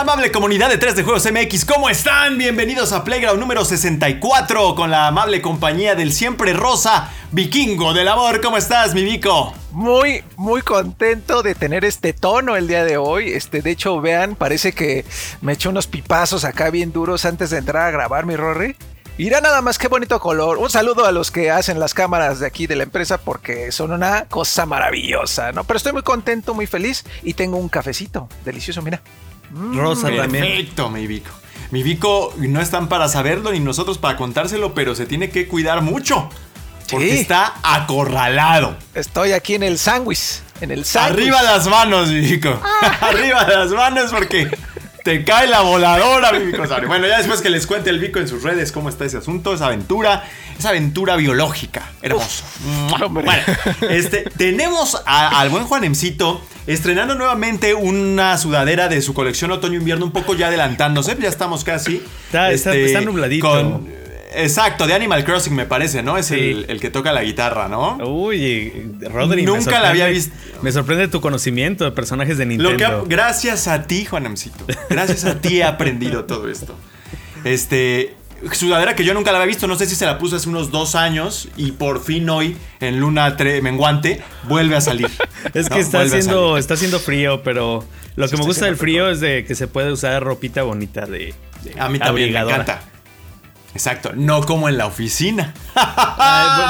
Amable comunidad de 3 de Juegos MX, ¿cómo están? Bienvenidos a Playground número 64 con la amable compañía del siempre rosa vikingo del amor. ¿Cómo estás, mi Vico? Muy, muy contento de tener este tono el día de hoy. Este, de hecho, vean, parece que me eché unos pipazos acá bien duros antes de entrar a grabar mi Rory. Irá nada más qué bonito color. Un saludo a los que hacen las cámaras de aquí de la empresa porque son una cosa maravillosa, ¿no? Pero estoy muy contento, muy feliz y tengo un cafecito delicioso, mira. Rosa también. Perfecto, mi Vico. Mi Vico no están para saberlo ni nosotros para contárselo, pero se tiene que cuidar mucho. Porque Sí. está acorralado. Estoy aquí en el sándwich. En el sándwich. Arriba las manos, mi Vico. Arriba las manos porque te cae la voladora, mi Vico. Sabri. Bueno, ya después que les cuente el Vico en sus redes cómo está ese asunto, esa aventura, esa aventura biológica. Hermoso. Bueno, este, tenemos a- al buen Juanemcito estrenando nuevamente una sudadera de su colección otoño-invierno, un poco ya adelantándose, ya estamos casi. este, Está- está- está nubladito. Exacto, de Animal Crossing me parece, ¿no? Es Sí. el, el que toca la guitarra, ¿no? Uy, Rodri. Nunca la había visto. Me sorprende tu conocimiento de personajes de Lo Nintendo. que ha- gracias a ti, Juanemcito. Gracias a ti he aprendido todo esto. Este. Sudadera que yo nunca la había visto, no sé si se la puse hace unos dos años y por fin hoy, en Luna Menguante, vuelve a salir. Es que No, está haciendo, está haciendo frío, pero lo que me gusta del frío es de que se puede usar ropita bonita de, de A mí también me encanta. Exacto, no como en la oficina.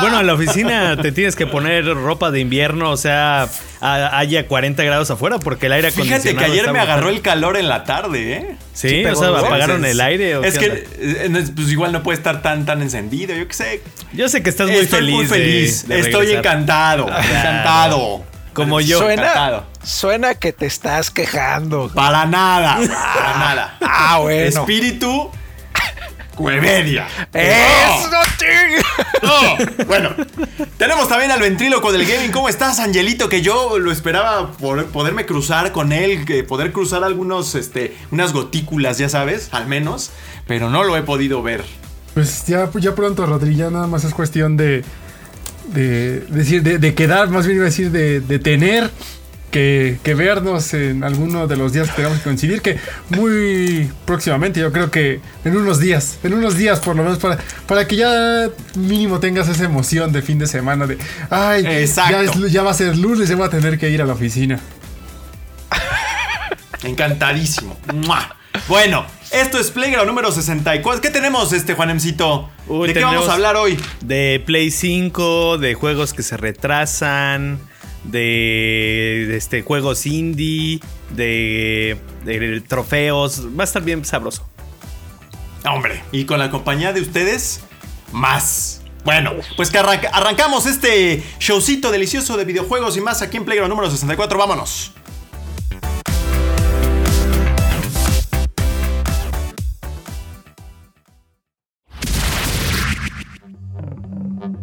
Bueno, en la oficina te tienes que poner ropa de invierno, o sea, a- haya 40 grados afuera porque el aire Fíjate acondicionado que ayer me agarró el calor en la tarde, ¿eh? Sí, Sí, o sea, apagaron el aire. ¿o Es que, onda? eh, pues igual no puede estar tan, tan encendido, yo qué sé. Yo sé que estás muy Estoy feliz. muy feliz. de Estoy regresar. encantado. Encantado. Como yo. Suena, Encantado. suena que te estás quejando. Para nada. Para nada. Ah, bueno. Espíritu. Cuevedia. ¡Eso, ching! No. Bueno, tenemos también al ventríloco del gaming. ¿Cómo estás, Angelito? Que yo lo esperaba por poderme cruzar con él, que poder cruzar algunos, este, unas gotículas, ya sabes, al menos, pero no lo he podido ver. Pues ya, ya pronto, Rodri, ya nada más es cuestión de. de decir, de, de quedar, más bien iba a decir, de, de tener que, que vernos en alguno de los días que tengamos que coincidir, que muy próximamente, yo creo que en unos días, en unos días por lo menos, para, para que ya mínimo tengas esa emoción de fin de semana de. Ay, ya, es- ya va a ser lunes, ya voy a tener que ir a la oficina. Encantadísimo. ¡Mua! Bueno, esto es Playground número 64. ¿Qué tenemos, este Juanemcito? Uy, ¿De qué vamos a hablar hoy? De Play 5, de juegos que se retrasan, de, este, juegos indie, de, de trofeos. Va a estar bien sabroso. Hombre, y con la compañía de ustedes, más. Bueno, pues que arranca- arrancamos este showcito delicioso de videojuegos y más aquí en Playground número 64. Vámonos.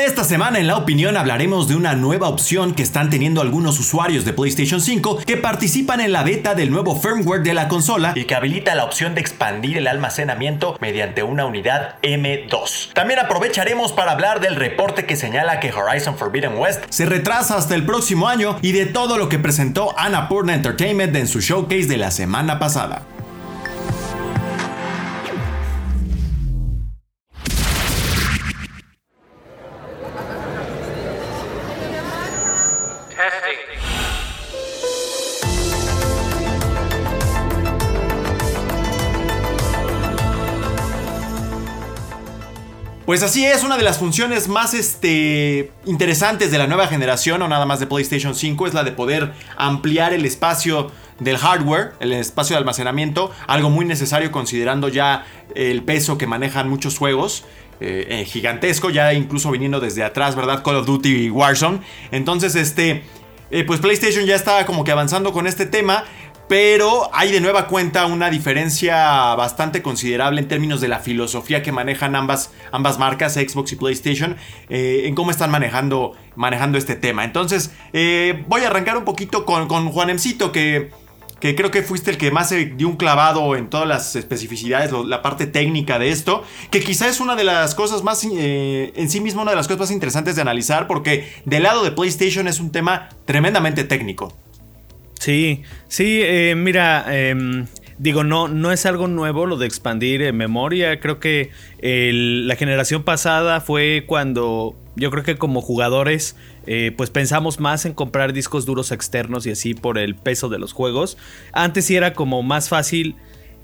Esta semana en la opinión hablaremos de una nueva opción que están teniendo algunos usuarios de PlayStation 5 que participan en la beta del nuevo firmware de la consola y que habilita la opción de expandir el almacenamiento mediante una unidad M2. También aprovecharemos para hablar del reporte que señala que Horizon Forbidden West se retrasa hasta el próximo año y de todo lo que presentó Annapurna Entertainment en su showcase de la semana pasada. Pues así es, una de las funciones más este, interesantes de la nueva generación, o nada más de PlayStation 5, es la de poder ampliar el espacio del hardware, el espacio de almacenamiento, algo muy necesario considerando ya el peso que manejan muchos juegos. Eh, eh, gigantesco, ya incluso viniendo desde atrás, ¿verdad? Call of Duty y Warzone. Entonces, este, eh, pues PlayStation ya está como que avanzando con este tema. Pero hay de nueva cuenta una diferencia bastante considerable en términos de la filosofía que manejan ambas, ambas marcas, Xbox y PlayStation, en cómo están manejando, manejando este tema. Entonces, voy a arrancar un poquito con, con Juanemcito, que que creo que fuiste el que más se dio un clavado en todas las especificidades, la parte técnica de esto, que quizá es una de las cosas más, eh, en sí mismo, una de las cosas más interesantes de analizar, porque del lado de PlayStation es un tema tremendamente técnico. Sí, sí, eh, mira, em, digo, no, no es algo nuevo lo de expandir en memoria. Creo que la generación pasada fue cuando yo creo que como jugadores eh, pues pensamos más en comprar discos duros externos y así por el peso de los juegos. Antes sí era como más fácil,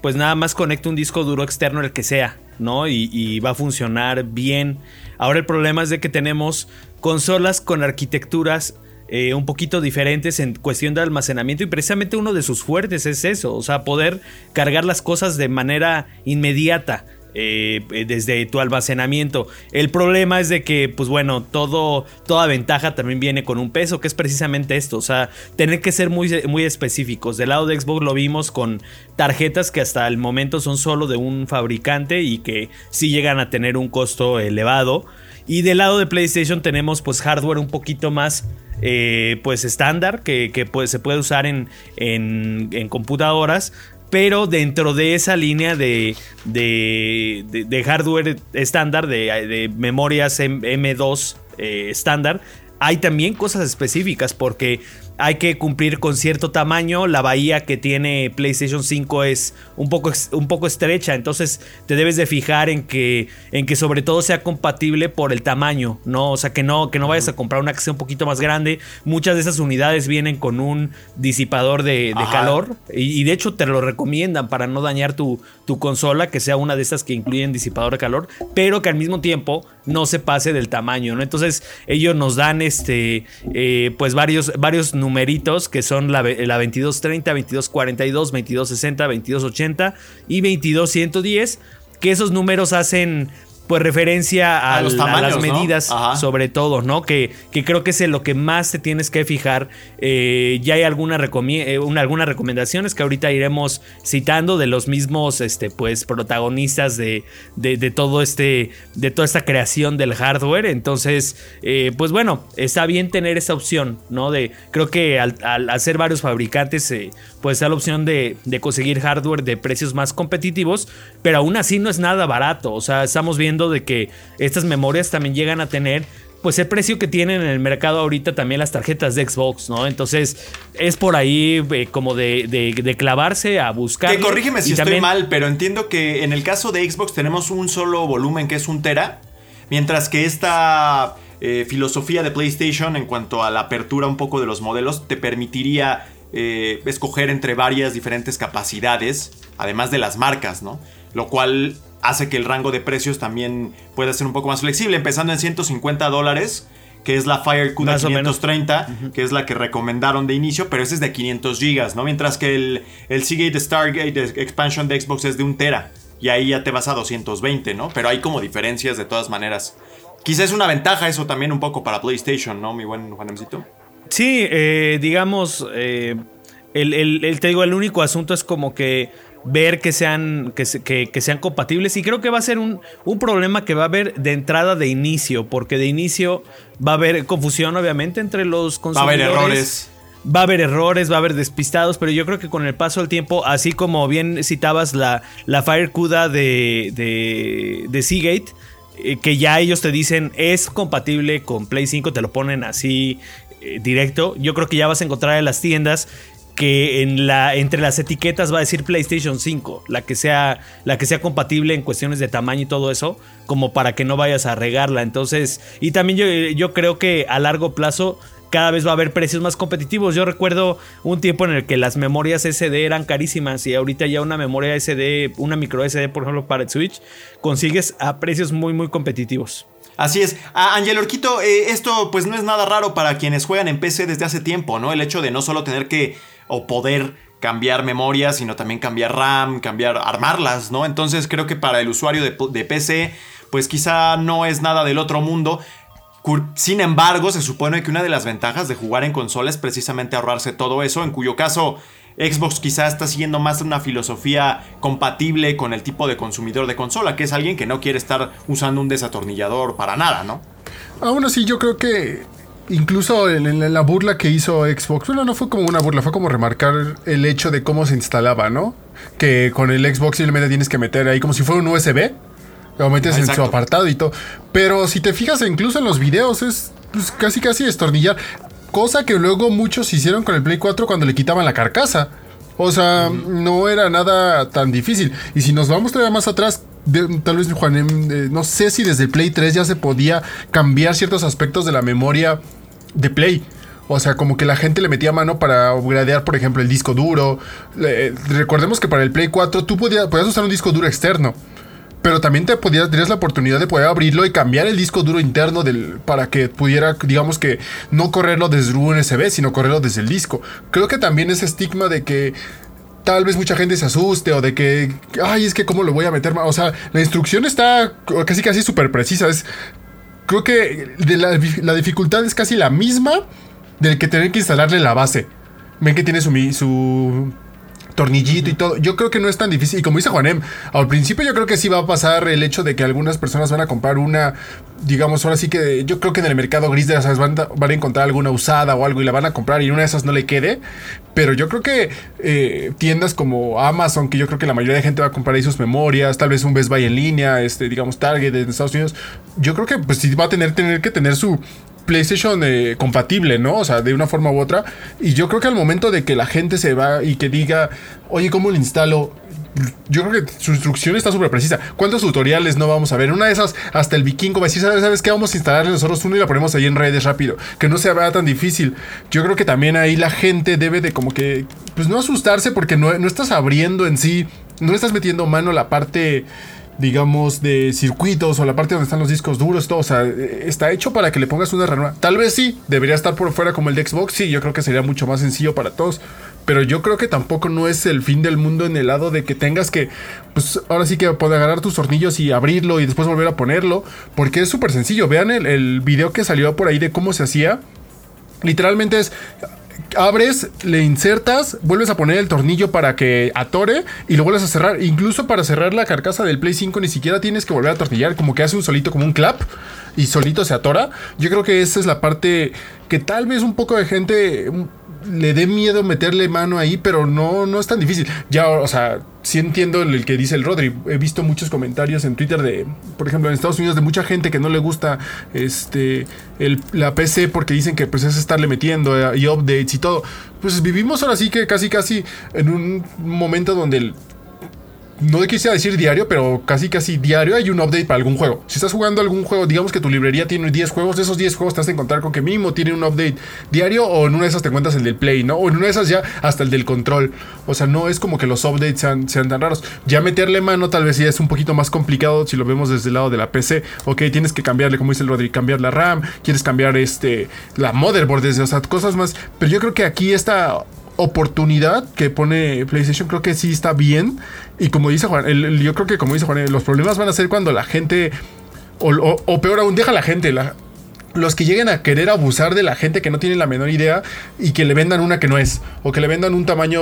pues nada más conecta un disco duro externo el que sea, ¿no? Y, va a funcionar bien. Ahora el problema es de que tenemos consolas con arquitecturas eh, un poquito diferentes en cuestión de almacenamiento y precisamente uno de sus fuertes es eso, o sea, poder cargar las cosas de manera inmediata. Eh, desde tu almacenamiento. El problema es de que, pues bueno, todo, toda ventaja también viene con un peso, que es precisamente esto. O sea, tener que ser muy, muy específicos. Del lado de Xbox lo vimos con tarjetas que hasta el momento son solo de un fabricante y que sí llegan a tener un costo elevado. Y del lado de PlayStation tenemos pues hardware un poquito más eh, pues estándar que, pues, se puede usar en, en, computadoras pero dentro de esa línea de, de, hardware estándar, de, memorias M2 eh, estándar, hay también cosas específicas porque hay que cumplir con cierto tamaño. La bahía que tiene PlayStation 5 es un poco, un poco estrecha. Entonces te debes de fijar en que, en que sobre todo sea compatible por el tamaño. ¿no? O sea, que no, que no vayas a comprar una que sea un poquito más grande. Muchas de esas unidades vienen con un disipador de, calor. Y, de hecho te lo recomiendan para no dañar tu, tu consola. Que sea una de esas que incluyen disipador de calor. Pero que al mismo tiempo no se pase del tamaño. ¿no? Entonces ellos nos dan este, eh, pues varios, varios numeritos que son la, la 2230, 2242, 2260, 2280 y 2210, que esos números hacen pues referencia a, las medidas, sobre todo, ¿no? Que, que, creo que es en lo que más te tienes que fijar. Eh, ya hay alguna eh, algunas recomendaciones que ahorita iremos citando de los mismos, este, pues, protagonistas de, de, todo este, de toda esta creación del hardware. Entonces, eh, pues bueno, está bien tener esa opción, ¿no? De, creo que al, hacer varios fabricantes, pues da la opción de, de conseguir hardware de precios más competitivos, pero aún así no es nada barato. O sea, estamos viendo de que estas memorias también llegan a tener pues el precio que tienen en el mercado ahorita también las tarjetas de Xbox, ¿no? Entonces es por ahí eh, como de, clavarse a buscar. Que corrígeme si estoy mal, pero entiendo que en el caso de Xbox tenemos un solo volumen que es un tera, mientras que esta eh, filosofía de PlayStation en cuanto a la apertura un poco de los modelos te permitiría eh, escoger entre varias diferentes capacidades, además de las marcas, ¿no? Lo cual hace que el rango de precios también pueda ser un poco más flexible, empezando en 150 dólares que es la FireCuda 530, que es la que recomendaron de inicio, pero ese es de 500 gigas, ¿no? Mientras que el, el Seagate Stargate Expansion de Xbox es de un tera, y ahí ya te vas a 220, ¿no? Pero hay como diferencias de todas maneras. Quizás es una ventaja eso también un poco para PlayStation, ¿no, mi buen Juanemcito? Sí, eh, digamos, eh, el, el, te digo, el único asunto es como que ver que sean, que, que, sean compatibles. Y creo que va a ser un, un, problema que va a haber de entrada de inicio, porque de inicio va a haber confusión, obviamente, entre los consumidores. Va a haber errores. Va a haber errores, va a haber despistados, pero yo creo que con el paso del tiempo, así como bien citabas la, la Fire CUDA de, de, de Seagate, eh, que ya ellos te dicen es compatible con Play 5, te lo ponen así eh, directo. Yo creo que ya vas a encontrar en las tiendas que en la, entre las etiquetas va a decir PlayStation 5, la que, sea, la que sea compatible en cuestiones de tamaño y todo eso, como para que no vayas a regarla. Entonces, y también yo, creo que a largo plazo cada vez va a haber precios más competitivos. Yo recuerdo un tiempo en el que las memorias SD eran carísimas y ahorita ya una memoria SD, una micro SD, por ejemplo, para el Switch, consigues a precios muy, muy competitivos. Así es. Angel Orquito, eh, esto pues no es nada raro para quienes juegan en PC desde hace tiempo, ¿no? El hecho de no solo tener que o poder cambiar memoria, sino también cambiar RAM, cambiar, armarlas, ¿no? Entonces creo que para el usuario de, de PC, pues quizá no es nada del otro mundo. Sin embargo, se supone que una de las ventajas de jugar en consola es precisamente ahorrarse todo eso, en cuyo caso Xbox quizá está siguiendo más una filosofía compatible con el tipo de consumidor de consola, que es alguien que no quiere estar usando un desatornillador para nada, ¿no? Aún así, yo creo que incluso en, la burla que hizo Xbox, bueno, no fue como una burla, fue como remarcar el hecho de cómo se instalaba, ¿no? Que con el Xbox simplemente tienes que meter ahí como si fuera un USB, lo metes en su apartado y todo. Pero si te fijas incluso en los videos, es pues, casi casi destornillar. Cosa que luego muchos hicieron con el Play 4 cuando le quitaban la carcasa. O sea, no era nada tan difícil. Y si nos vamos todavía más atrás, tal vez Juan, eh, no sé si desde Play 3 ya se podía cambiar ciertos aspectos de la memoria de Play. O sea, como que la gente le metía mano para upgradear, por ejemplo, el disco duro. recordemos que para el Play 4 tú podías, podías usar un disco duro externo pero también te podías, tenías la oportunidad de poder abrirlo y cambiar el disco duro interno del, para que pudiera, digamos que, no correrlo desde un USB, sino correrlo desde el disco. Creo que también ese estigma de que tal vez mucha gente se asuste o de que, ay, es que cómo lo voy a meter. O sea, la instrucción está casi casi súper precisa. Es, creo que la, la, dificultad es casi la misma del que tener que instalarle la base. Ven que tiene su, su tornillito y todo. Yo creo que no es tan difícil. Y como dice Juanem, al principio yo creo que sí va a pasar el hecho de que algunas personas van a comprar una, digamos, ahora sí que yo creo que en el mercado gris de las van, van a encontrar alguna usada o algo y la van a comprar y una de esas no le quede. Pero yo creo que eh, tiendas como Amazon, que yo creo que la mayoría de gente va a comprar ahí sus memorias, tal vez un Best Buy en línea, este, digamos, Target en Estados Unidos, yo creo que pues sí va a tener, tener que tener su PlayStation eh, compatible, ¿no? O sea, de una forma u otra. Y yo creo que al momento de que la gente se va y que diga, oye, ¿cómo lo instalo? Yo creo que su instrucción está súper precisa. ¿Cuántos tutoriales no vamos a ver? Una de esas, hasta el vikingo va a decir, ¿sabes, qué? Vamos a instalarle nosotros uno y la ponemos ahí en redes rápido. Que no se vea tan difícil. Yo creo que también ahí la gente debe de como que, pues no asustarse porque no, no estás abriendo en sí, no estás metiendo mano la parte digamos, de circuitos o la parte donde están los discos duros, todo. Está hecho para que le pongas una ranura. Tal vez sí, debería estar por fuera como el de Xbox. Sí, yo creo que sería mucho más sencillo para todos. Pero yo creo que tampoco no es el fin del mundo en el lado de que tengas que, pues ahora sí que poder agarrar tus tornillos y abrirlo y después volver a ponerlo. Porque es súper sencillo. Vean el video que salió por ahí de cómo se hacía. Literalmente es abres, le insertas, vuelves a poner el tornillo para que atore y lo vuelves a cerrar. Incluso para cerrar la carcasa del Play 5 ni siquiera tienes que volver a tornillar, como que hace un solito, como un clap y solito se atora. Yo creo que esa es la parte que tal vez un poco de gente le dé miedo meterle mano ahí, pero no, no es tan difícil. Ya, o sea, sí entiendo el que dice el Rodri. He visto muchos comentarios en Twitter de, por ejemplo, en Estados Unidos, de mucha gente que no le gusta este la PC porque dicen que pues es estarle metiendo eh, y updates y todo. Pues vivimos ahora sí que casi casi en un momento donde el no quisiera decir diario, pero casi casi diario hay un update para algún juego. Si estás jugando algún juego, digamos que tu librería tiene 10 juegos, de esos 10 juegos te vas a encontrar con que mínimo tiene un update diario o en una de esas te encuentras el del Play, ¿no? O en una de esas ya hasta el del control. O sea, no es como que los updates sean, sean tan raros. Ya meterle mano tal vez ya es un poquito más complicado si lo vemos desde el lado de la PC. Ok, tienes que cambiarle, como dice el Rodri, cambiar la RAM, quieres cambiar este la motherboard, desde, o sea, cosas más. Pero yo creo que aquí esta oportunidad que pone PlayStation creo que sí está bien. Y como dice Juan, yo creo que como dice Juan, los problemas van a ser cuando la gente, o, o peor aún, deja la gente, la, los que lleguen a querer abusar de la gente que no tiene la menor idea y que le vendan una que no es, o que le vendan un tamaño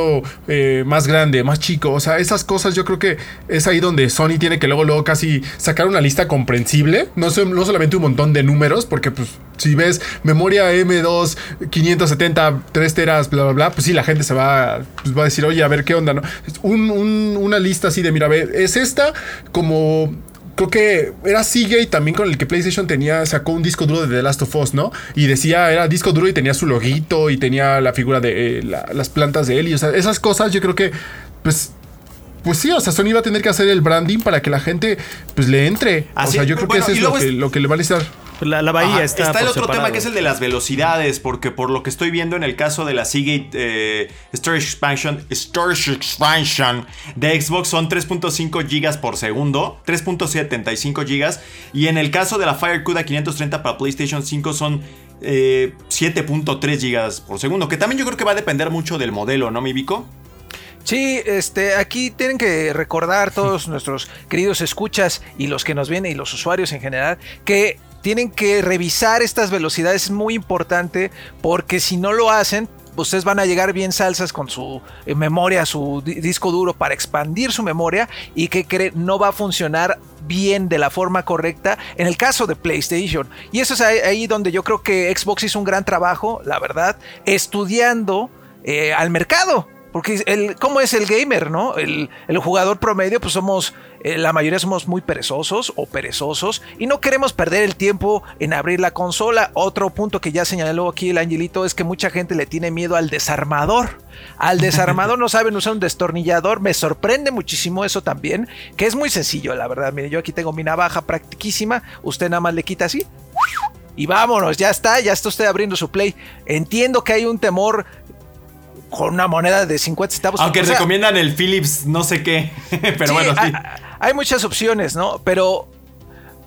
eh, más grande, más chico, o sea, esas cosas yo creo que es ahí donde Sony tiene que luego, luego casi sacar una lista comprensible, no, no solamente un montón de números, porque pues si ves memoria M2, 570, 3 teras, bla, bla, bla, pues sí, la gente se va, pues va a decir, oye, a ver qué onda, ¿no? una lista así de, mira, ve, es esta como creo que era Seagate también con el que PlayStation tenía, sacó un disco duro de The Last of Us, ¿no? Y decía, era disco duro y tenía su loguito y tenía la figura de eh, las plantas de él. Y, o sea, esas cosas yo creo que, pues, pues sí, o sea, Sony va a tener que hacer el branding para que la gente, pues, le entre. o sea, yo creo que eso es lo, que, lo que le va a necesitar. La, bahía está. Está el otro tema que es el de las velocidades, porque por lo que estoy viendo en el caso de la Seagate eh, Storage Expansion, Storage Expansion de Xbox son 3.5 GB por segundo, 3.75 GB, y en el caso de la FireCuda 530 para PlayStation 5 son 7.3 eh, GB por segundo, que también yo creo que va a depender mucho del modelo, ¿no, mi Vico? Sí, este, aquí tienen que recordar todos nuestros queridos escuchas y los que nos vienen y los usuarios en general que tienen que revisar estas velocidades, es muy importante porque si no lo hacen, ustedes van a llegar bien salsas con su eh, memoria, su disco duro para expandir su memoria y que no va a funcionar bien de la forma correcta en el caso de PlayStation. Y eso es ahí, donde yo creo que Xbox hizo un gran trabajo, la verdad, estudiando eh, al mercado. Porque el, ¿cómo es el gamer, no? El, jugador promedio, pues somos, eh, la mayoría somos muy perezosos o perezosos y no queremos perder el tiempo en abrir la consola. Otro punto que ya señaló aquí el angelito es que mucha gente le tiene miedo al desarmador. Al desarmador no saben usar un destornillador. Me sorprende muchísimo eso también, que es muy sencillo, la verdad. Mire, yo aquí tengo mi navaja practiquísima. Usted nada más le quita así y vámonos, ya está, ya está usted abriendo su play. Entiendo que hay un temor con una moneda de 50 centavos. Aunque recomiendan el Philips no sé qué. Pero bueno, sí. Hay, muchas opciones, ¿no? Pero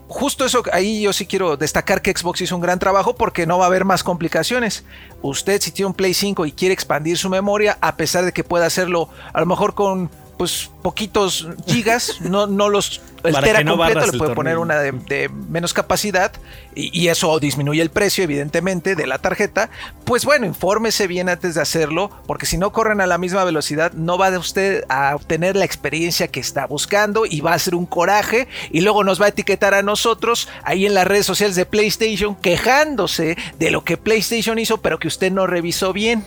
justo eso, ahí yo sí quiero destacar que Xbox hizo un gran trabajo porque no va a haber más complicaciones. Usted si tiene un Play 5 y quiere expandir su memoria, a pesar de que pueda hacerlo a lo mejor con pues poquitos gigas, no, no los el tera completo le puede poner una de, menos capacidad y, eso disminuye el precio evidentemente de la tarjeta, pues bueno, infórmese bien antes de hacerlo, porque si no corren a la misma velocidad no va usted a obtener la experiencia que está buscando y va a ser un coraje. Y luego nos va a etiquetar a nosotros ahí en las redes sociales de PlayStation quejándose de lo que PlayStation hizo pero que usted no revisó bien.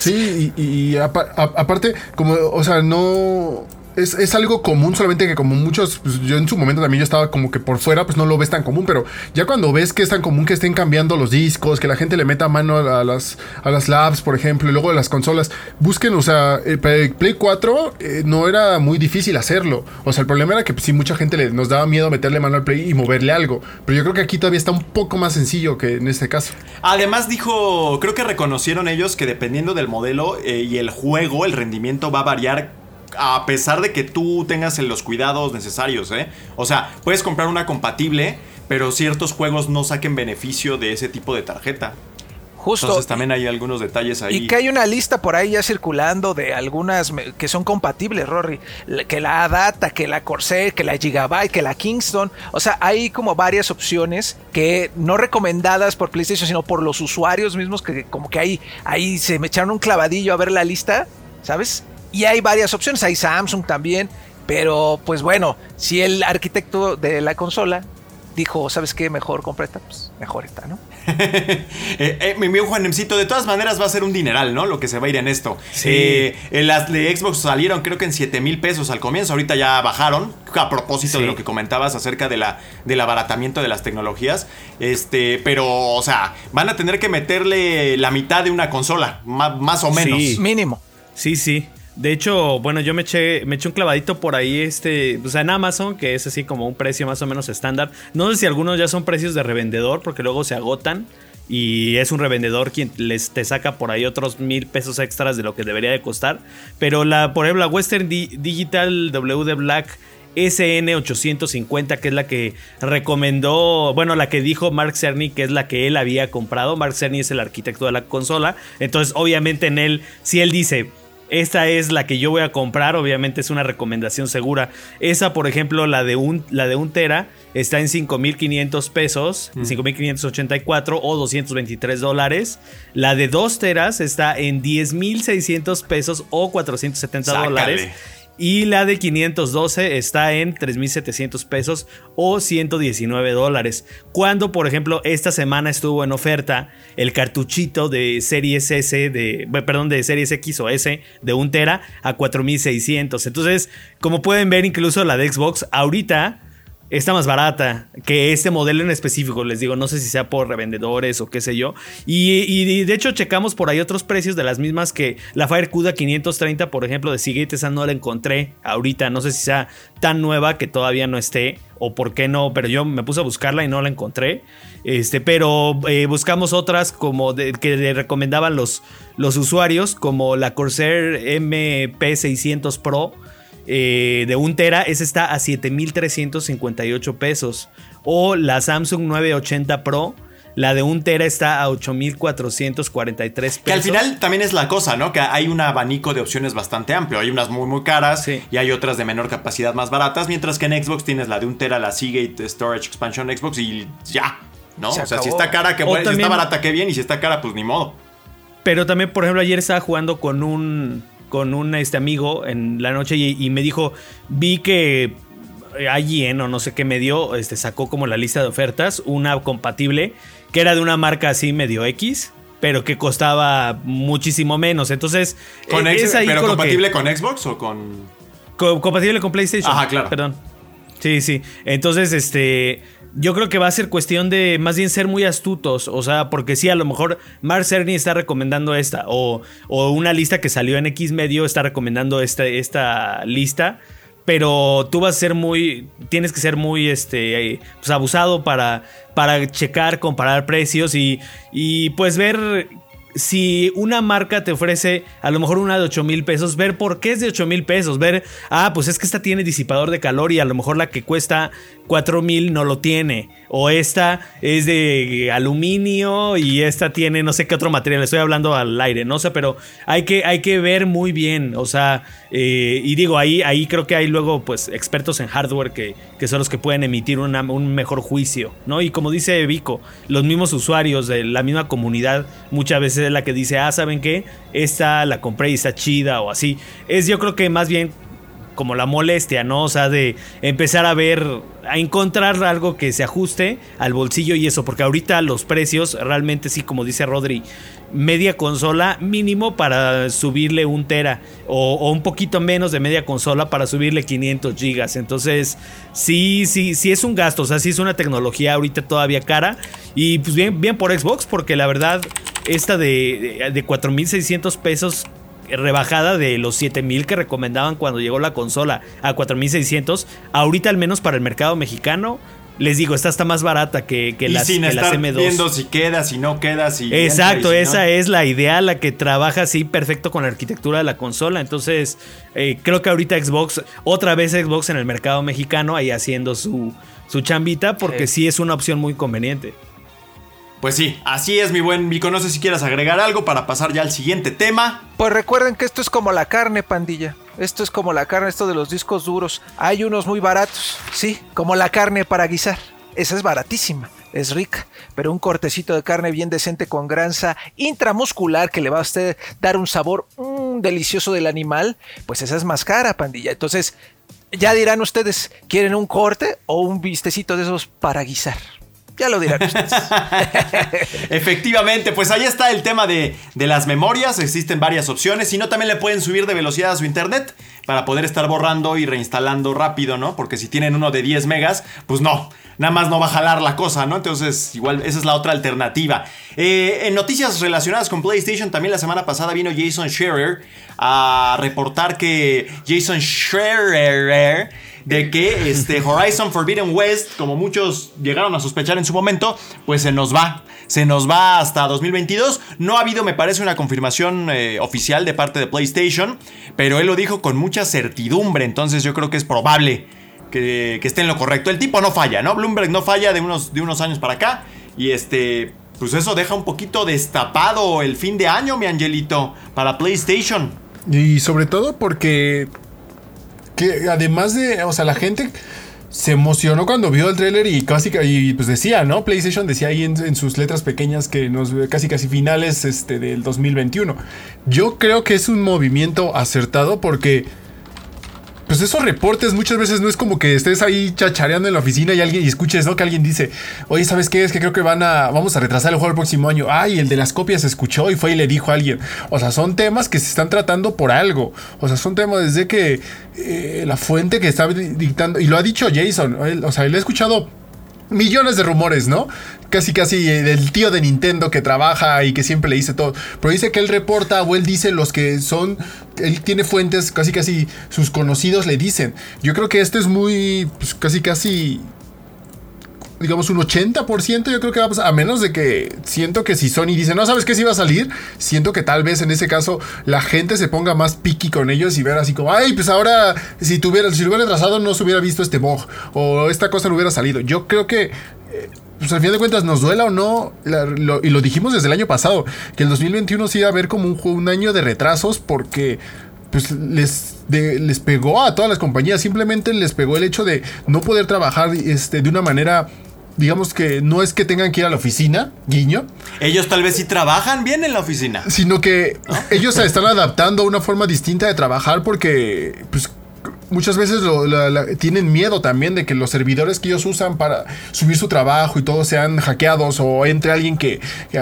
Sí, y, aparte, como, o sea, no es, algo común, solamente que como muchos, pues, yo en su momento también yo estaba como que por fuera, pues no lo ves tan común, pero ya cuando ves que es tan común que estén cambiando los discos, que la gente le meta mano a, las, a las labs, por ejemplo, y luego de las consolas, busquen, o sea, el Play 4 eh, no era muy difícil hacerlo, o sea, el problema era que pues, sí, mucha gente le, nos daba miedo meterle mano al Play y moverle algo, pero yo creo que aquí todavía está un poco más sencillo que en este caso. Además dijo, creo que reconocieron ellos que dependiendo del modelo eh, y el juego, el rendimiento va a variar a pesar de que tú tengas los cuidados necesarios, ¿eh? O sea, puedes comprar una compatible, pero ciertos juegos no saquen beneficio de ese tipo de tarjeta. Justo. Entonces también hay algunos detalles ahí. Y que hay una lista por ahí ya circulando de algunas que son compatibles, Rory. Que la Adata, que la Corsair, que la Gigabyte, que la Kingston. O sea, hay como varias opciones que no recomendadas por PlayStation, sino por los usuarios mismos que como que ahí, ahí se me echaron un clavadillo a ver la lista, ¿sabes? Y hay varias opciones, hay Samsung también, pero pues bueno, si el arquitecto de la consola dijo, ¿sabes qué? Mejor compra esta, pues mejor esta, ¿no? eh, eh, mi amigo Juanemcito, de todas maneras va a ser un dineral, ¿no? Lo que se va a ir en esto. Sí. Eh, las de Xbox salieron creo que en 7 mil pesos al comienzo, ahorita ya bajaron, a propósito de lo que comentabas acerca de la, del abaratamiento de las tecnologías. Este, pero, o sea, van a tener que meterle la mitad de una consola, más, o menos. Sí. Mínimo. Sí, sí. De hecho, bueno, yo me eché, me eché un clavadito por ahí, este, o sea, en Amazon, que es así como un precio más o menos estándar. No sé si algunos ya son precios de revendedor, porque luego se agotan. Y es un revendedor quien les te saca por ahí otros mil pesos extras de lo que debería de costar. Pero la, por ejemplo, la Western Digital WD Black SN850, que es la que recomendó, bueno, la que dijo Mark Cerny, que es la que él había comprado. Mark Cerny es el arquitecto de la consola. Entonces, obviamente en él, si él dice, esta es la que yo voy a comprar, obviamente es una recomendación segura. Esa, por ejemplo, la de un, la de un tera, está en 5.500 pesos, 5.584 o 223 dólares. La de 2 teras está en 10.600 pesos o 470 dólares. Y la de 512 está en 3.700 pesos o 119 dólares. Cuando, por ejemplo, esta semana estuvo en oferta el cartuchito de Series S, de, perdón, de Series X o S de 1 tera a 4.600. Entonces, como pueden ver, incluso la de Xbox ahorita está más barata que este modelo en específico. Les digo, no sé si sea por revendedores o qué sé yo. Y, de hecho, checamos por ahí otros precios de las mismas que la Fire CUDA 530, por ejemplo, de Seagate. Esa no la encontré ahorita. No sé si sea tan nueva que todavía no esté o por qué no, pero yo me puse a buscarla y no la encontré. Este, pero eh, buscamos otras como que le recomendaban los, los usuarios, como la Corsair MP600 Pro eh, de un tera, ese está a 7.358 pesos. O la Samsung 980 Pro La de un tera está a 8.443 pesos. Que al final también es la cosa, ¿no? Que hay un abanico de opciones bastante amplio. Hay unas muy, muy caras Sí. y hay otras de menor capacidad más baratas. Mientras que en Xbox tienes la de un tera, la Seagate Storage Expansion Xbox y ya, ¿no? Se o sea, si está cara, que bueno. Si está barata, que bien. Y si está cara, pues ni modo. Pero también, por ejemplo, ayer estaba jugando con un con un este amigo en la noche y, y me dijo, vi que IGN o no sé qué me dio, este, sacó como la lista de ofertas, una compatible, que era de una marca así medio X, pero que costaba muchísimo menos. Entonces, Con eh, es ahí ¿Pero con lo que- compatible con Xbox o con.? Co- compatible con PlayStation. Ajá, claro. Perdón. Sí, sí. Entonces, este. Yo creo que va a ser cuestión de más bien ser muy astutos. O sea, porque sí, a lo mejor Mark Cerny está recomendando esta. O, o una lista que salió en X medio está recomendando esta, esta lista. Pero tú vas a ser muy. Tienes que ser muy este. Pues abusado para. Para checar, comparar precios y. Y pues ver si una marca te ofrece a lo mejor una de 8 mil pesos, ver por qué es de 8 mil pesos, ver, ah, pues es que esta tiene disipador de calor y a lo mejor la que cuesta 4 mil no lo tiene, o esta es de aluminio y esta tiene no sé qué otro material, estoy hablando al aire, no sé, pero hay que, hay que ver muy bien, o sea, eh, y digo, ahí, ahí creo que hay luego pues expertos en hardware que, que son los que pueden emitir un mejor juicio, ¿no? Y como dice Vico, los mismos usuarios de la misma comunidad muchas veces es la que dice, ah, ¿saben qué? Esta la compré y está chida o así. Es yo creo que más bien como la molestia, ¿no? O sea, de empezar a ver, a encontrar algo que se ajuste al bolsillo y eso, porque ahorita los precios realmente sí, como dice Rodri, media consola mínimo para subirle un tera o, un poquito menos de media consola para subirle 500 gigas. Entonces, sí, sí, sí es un gasto, o sea, sí es una tecnología ahorita todavía cara y pues bien, bien por Xbox, porque la verdad, esta de, de, de 4.600 pesos rebajada de los 7000 que recomendaban cuando llegó la consola a 4600. Ahorita, al menos para el mercado mexicano, les digo, esta está más barata que, que y las, sin que las estar M2. viendo si queda, si no queda, si. Exacto, si esa no. es la idea, la que trabaja así perfecto con la arquitectura de la consola. Entonces, eh, creo que ahorita Xbox, otra vez Xbox en el mercado mexicano, ahí haciendo su, su chambita, porque sí. es una opción muy conveniente. Pues sí, así es, mi buen Vico. No sé si quieras agregar algo para pasar ya al siguiente tema. Pues recuerden que esto es como la carne, pandilla. Esto es como la carne, esto de los discos duros. Hay unos muy baratos, sí, como la carne para guisar. Esa es baratísima, es rica, pero un cortecito de carne bien decente con grasa intramuscular que le va a usted dar un sabor mm, delicioso del animal, pues esa es más cara, pandilla. Entonces, ya dirán ustedes, ¿quieren un corte o un vistecito de esos para guisar? Ya lo dirán ustedes. Efectivamente, pues ahí está el tema de, de, las memorias. Existen varias opciones. Si no, también le pueden subir de velocidad a su internet para poder estar borrando y reinstalando rápido, ¿no? Porque si tienen uno de 10 megas, pues no. Nada más no va a jalar la cosa, ¿no? Entonces, igual, esa es la otra alternativa. Eh, en noticias relacionadas con PlayStation, también la semana pasada vino Jason Scherer a reportar que Jason Scherer de que este Horizon Forbidden West, como muchos llegaron a sospechar en su momento, pues se nos va. Se nos va hasta 2022. No ha habido, me parece, una confirmación eh, oficial de parte de PlayStation, pero él lo dijo con mucha certidumbre, entonces yo creo que es probable que, que esté en lo correcto. El tipo no falla, ¿no? Bloomberg no falla de unos, de unos años para acá. Y este, pues eso deja un poquito destapado el fin de año, mi angelito, para PlayStation. Y sobre todo porque que además de, o sea, la gente se emocionó cuando vio el tráiler y casi y pues decía, ¿no? PlayStation decía ahí en, en, sus letras pequeñas que nos casi casi finales este del 2021. Yo creo que es un movimiento acertado porque pues esos reportes muchas veces no es como que estés ahí chachareando en la oficina y alguien y escuches, ¿no? Que alguien dice, oye, ¿sabes qué? Es que creo que van a, vamos a retrasar el juego el próximo año. Ay, el de las copias escuchó y fue y le dijo a alguien. O sea, son temas que se están tratando por algo. O sea, son temas desde que eh, la fuente que está dictando, y lo ha dicho Jason, o sea, él ha escuchado millones de rumores, ¿no? Casi, casi eh, del tío de Nintendo que trabaja y que siempre le dice todo. Pero dice que él reporta o él dice los que son. Él tiene fuentes, casi, casi sus conocidos le dicen. Yo creo que esto es muy. Pues, casi, casi. Digamos un 80%, yo creo que va a pasar. A menos de que siento que si Sony dice, no sabes qué si va a salir, siento que tal vez en ese caso la gente se ponga más picky con ellos y ver así como, ay, pues ahora si tuviera, si lo hubiera no se hubiera visto este bug o esta cosa no hubiera salido. Yo creo que. Eh, pues al final de cuentas nos duela o no, y lo dijimos desde el año pasado, que el 2021 sí iba a haber como un, un año de retrasos porque pues les, les pegó a todas las compañías, simplemente les pegó el hecho de no poder trabajar este, de una manera digamos que no es que tengan que ir a la oficina, guiño. Ellos tal vez sí trabajan bien en la oficina. Sino que ellos se están adaptando a una forma distinta de trabajar porque, pues, muchas veces tienen miedo también de que los servidores que ellos usan para subir su trabajo y todo sean hackeados o entre alguien que,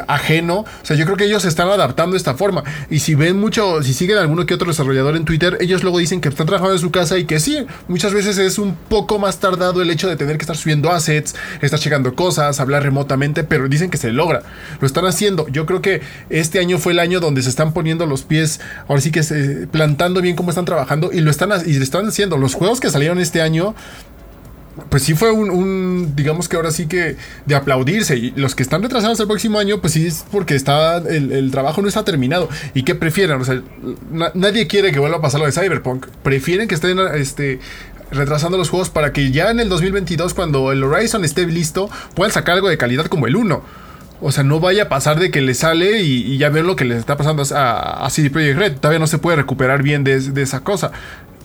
ajeno. O sea, yo creo que ellos se están adaptando de esta forma. Y si ven mucho, si siguen alguno que otro desarrollador en Twitter, ellos luego dicen que están trabajando en su casa y que sí, muchas veces es un poco más tardado el hecho de tener que estar subiendo assets, estar checando cosas, hablar remotamente, pero dicen que se logra. Lo están haciendo. Yo creo que este año fue el año donde se están poniendo los pies, ahora sí que se, plantando bien cómo están trabajando y lo están, y están Los juegos que salieron este año, pues sí fue un, digamos que ahora sí que de aplaudirse. Y los que están retrasados el próximo año, pues sí es porque está, el, trabajo no está terminado. ¿Y qué prefieren? O sea, nadie quiere que vuelva a pasar lo de Cyberpunk. Prefieren que estén este, retrasando los juegos para que ya en el 2022, cuando el Horizon esté listo, puedan sacar algo de calidad como el 1. O sea, no vaya a pasar de que le sale y, ya ver lo que le está pasando a, a, CD Projekt Red. Todavía no se puede recuperar bien de esa cosa.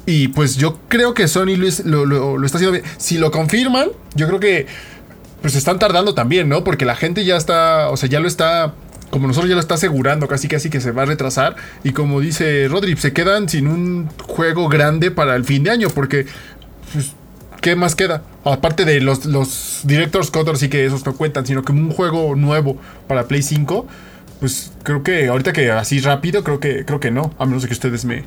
Y pues yo creo que Sony lo, lo, está haciendo bien. Si lo confirman, yo creo que pues están tardando también, ¿no? Porque la gente ya está, o sea, ya lo está, como nosotros ya lo está asegurando, casi casi que se va a retrasar. Y como dice Rodri, se quedan sin un juego grande para el fin de año, porque, pues, ¿qué más queda? Aparte de los, los Directors Cut, sí que esos no cuentan, sino que un juego nuevo para Play 5, pues creo que ahorita que así rápido, creo que, creo que no, a menos que ustedes me,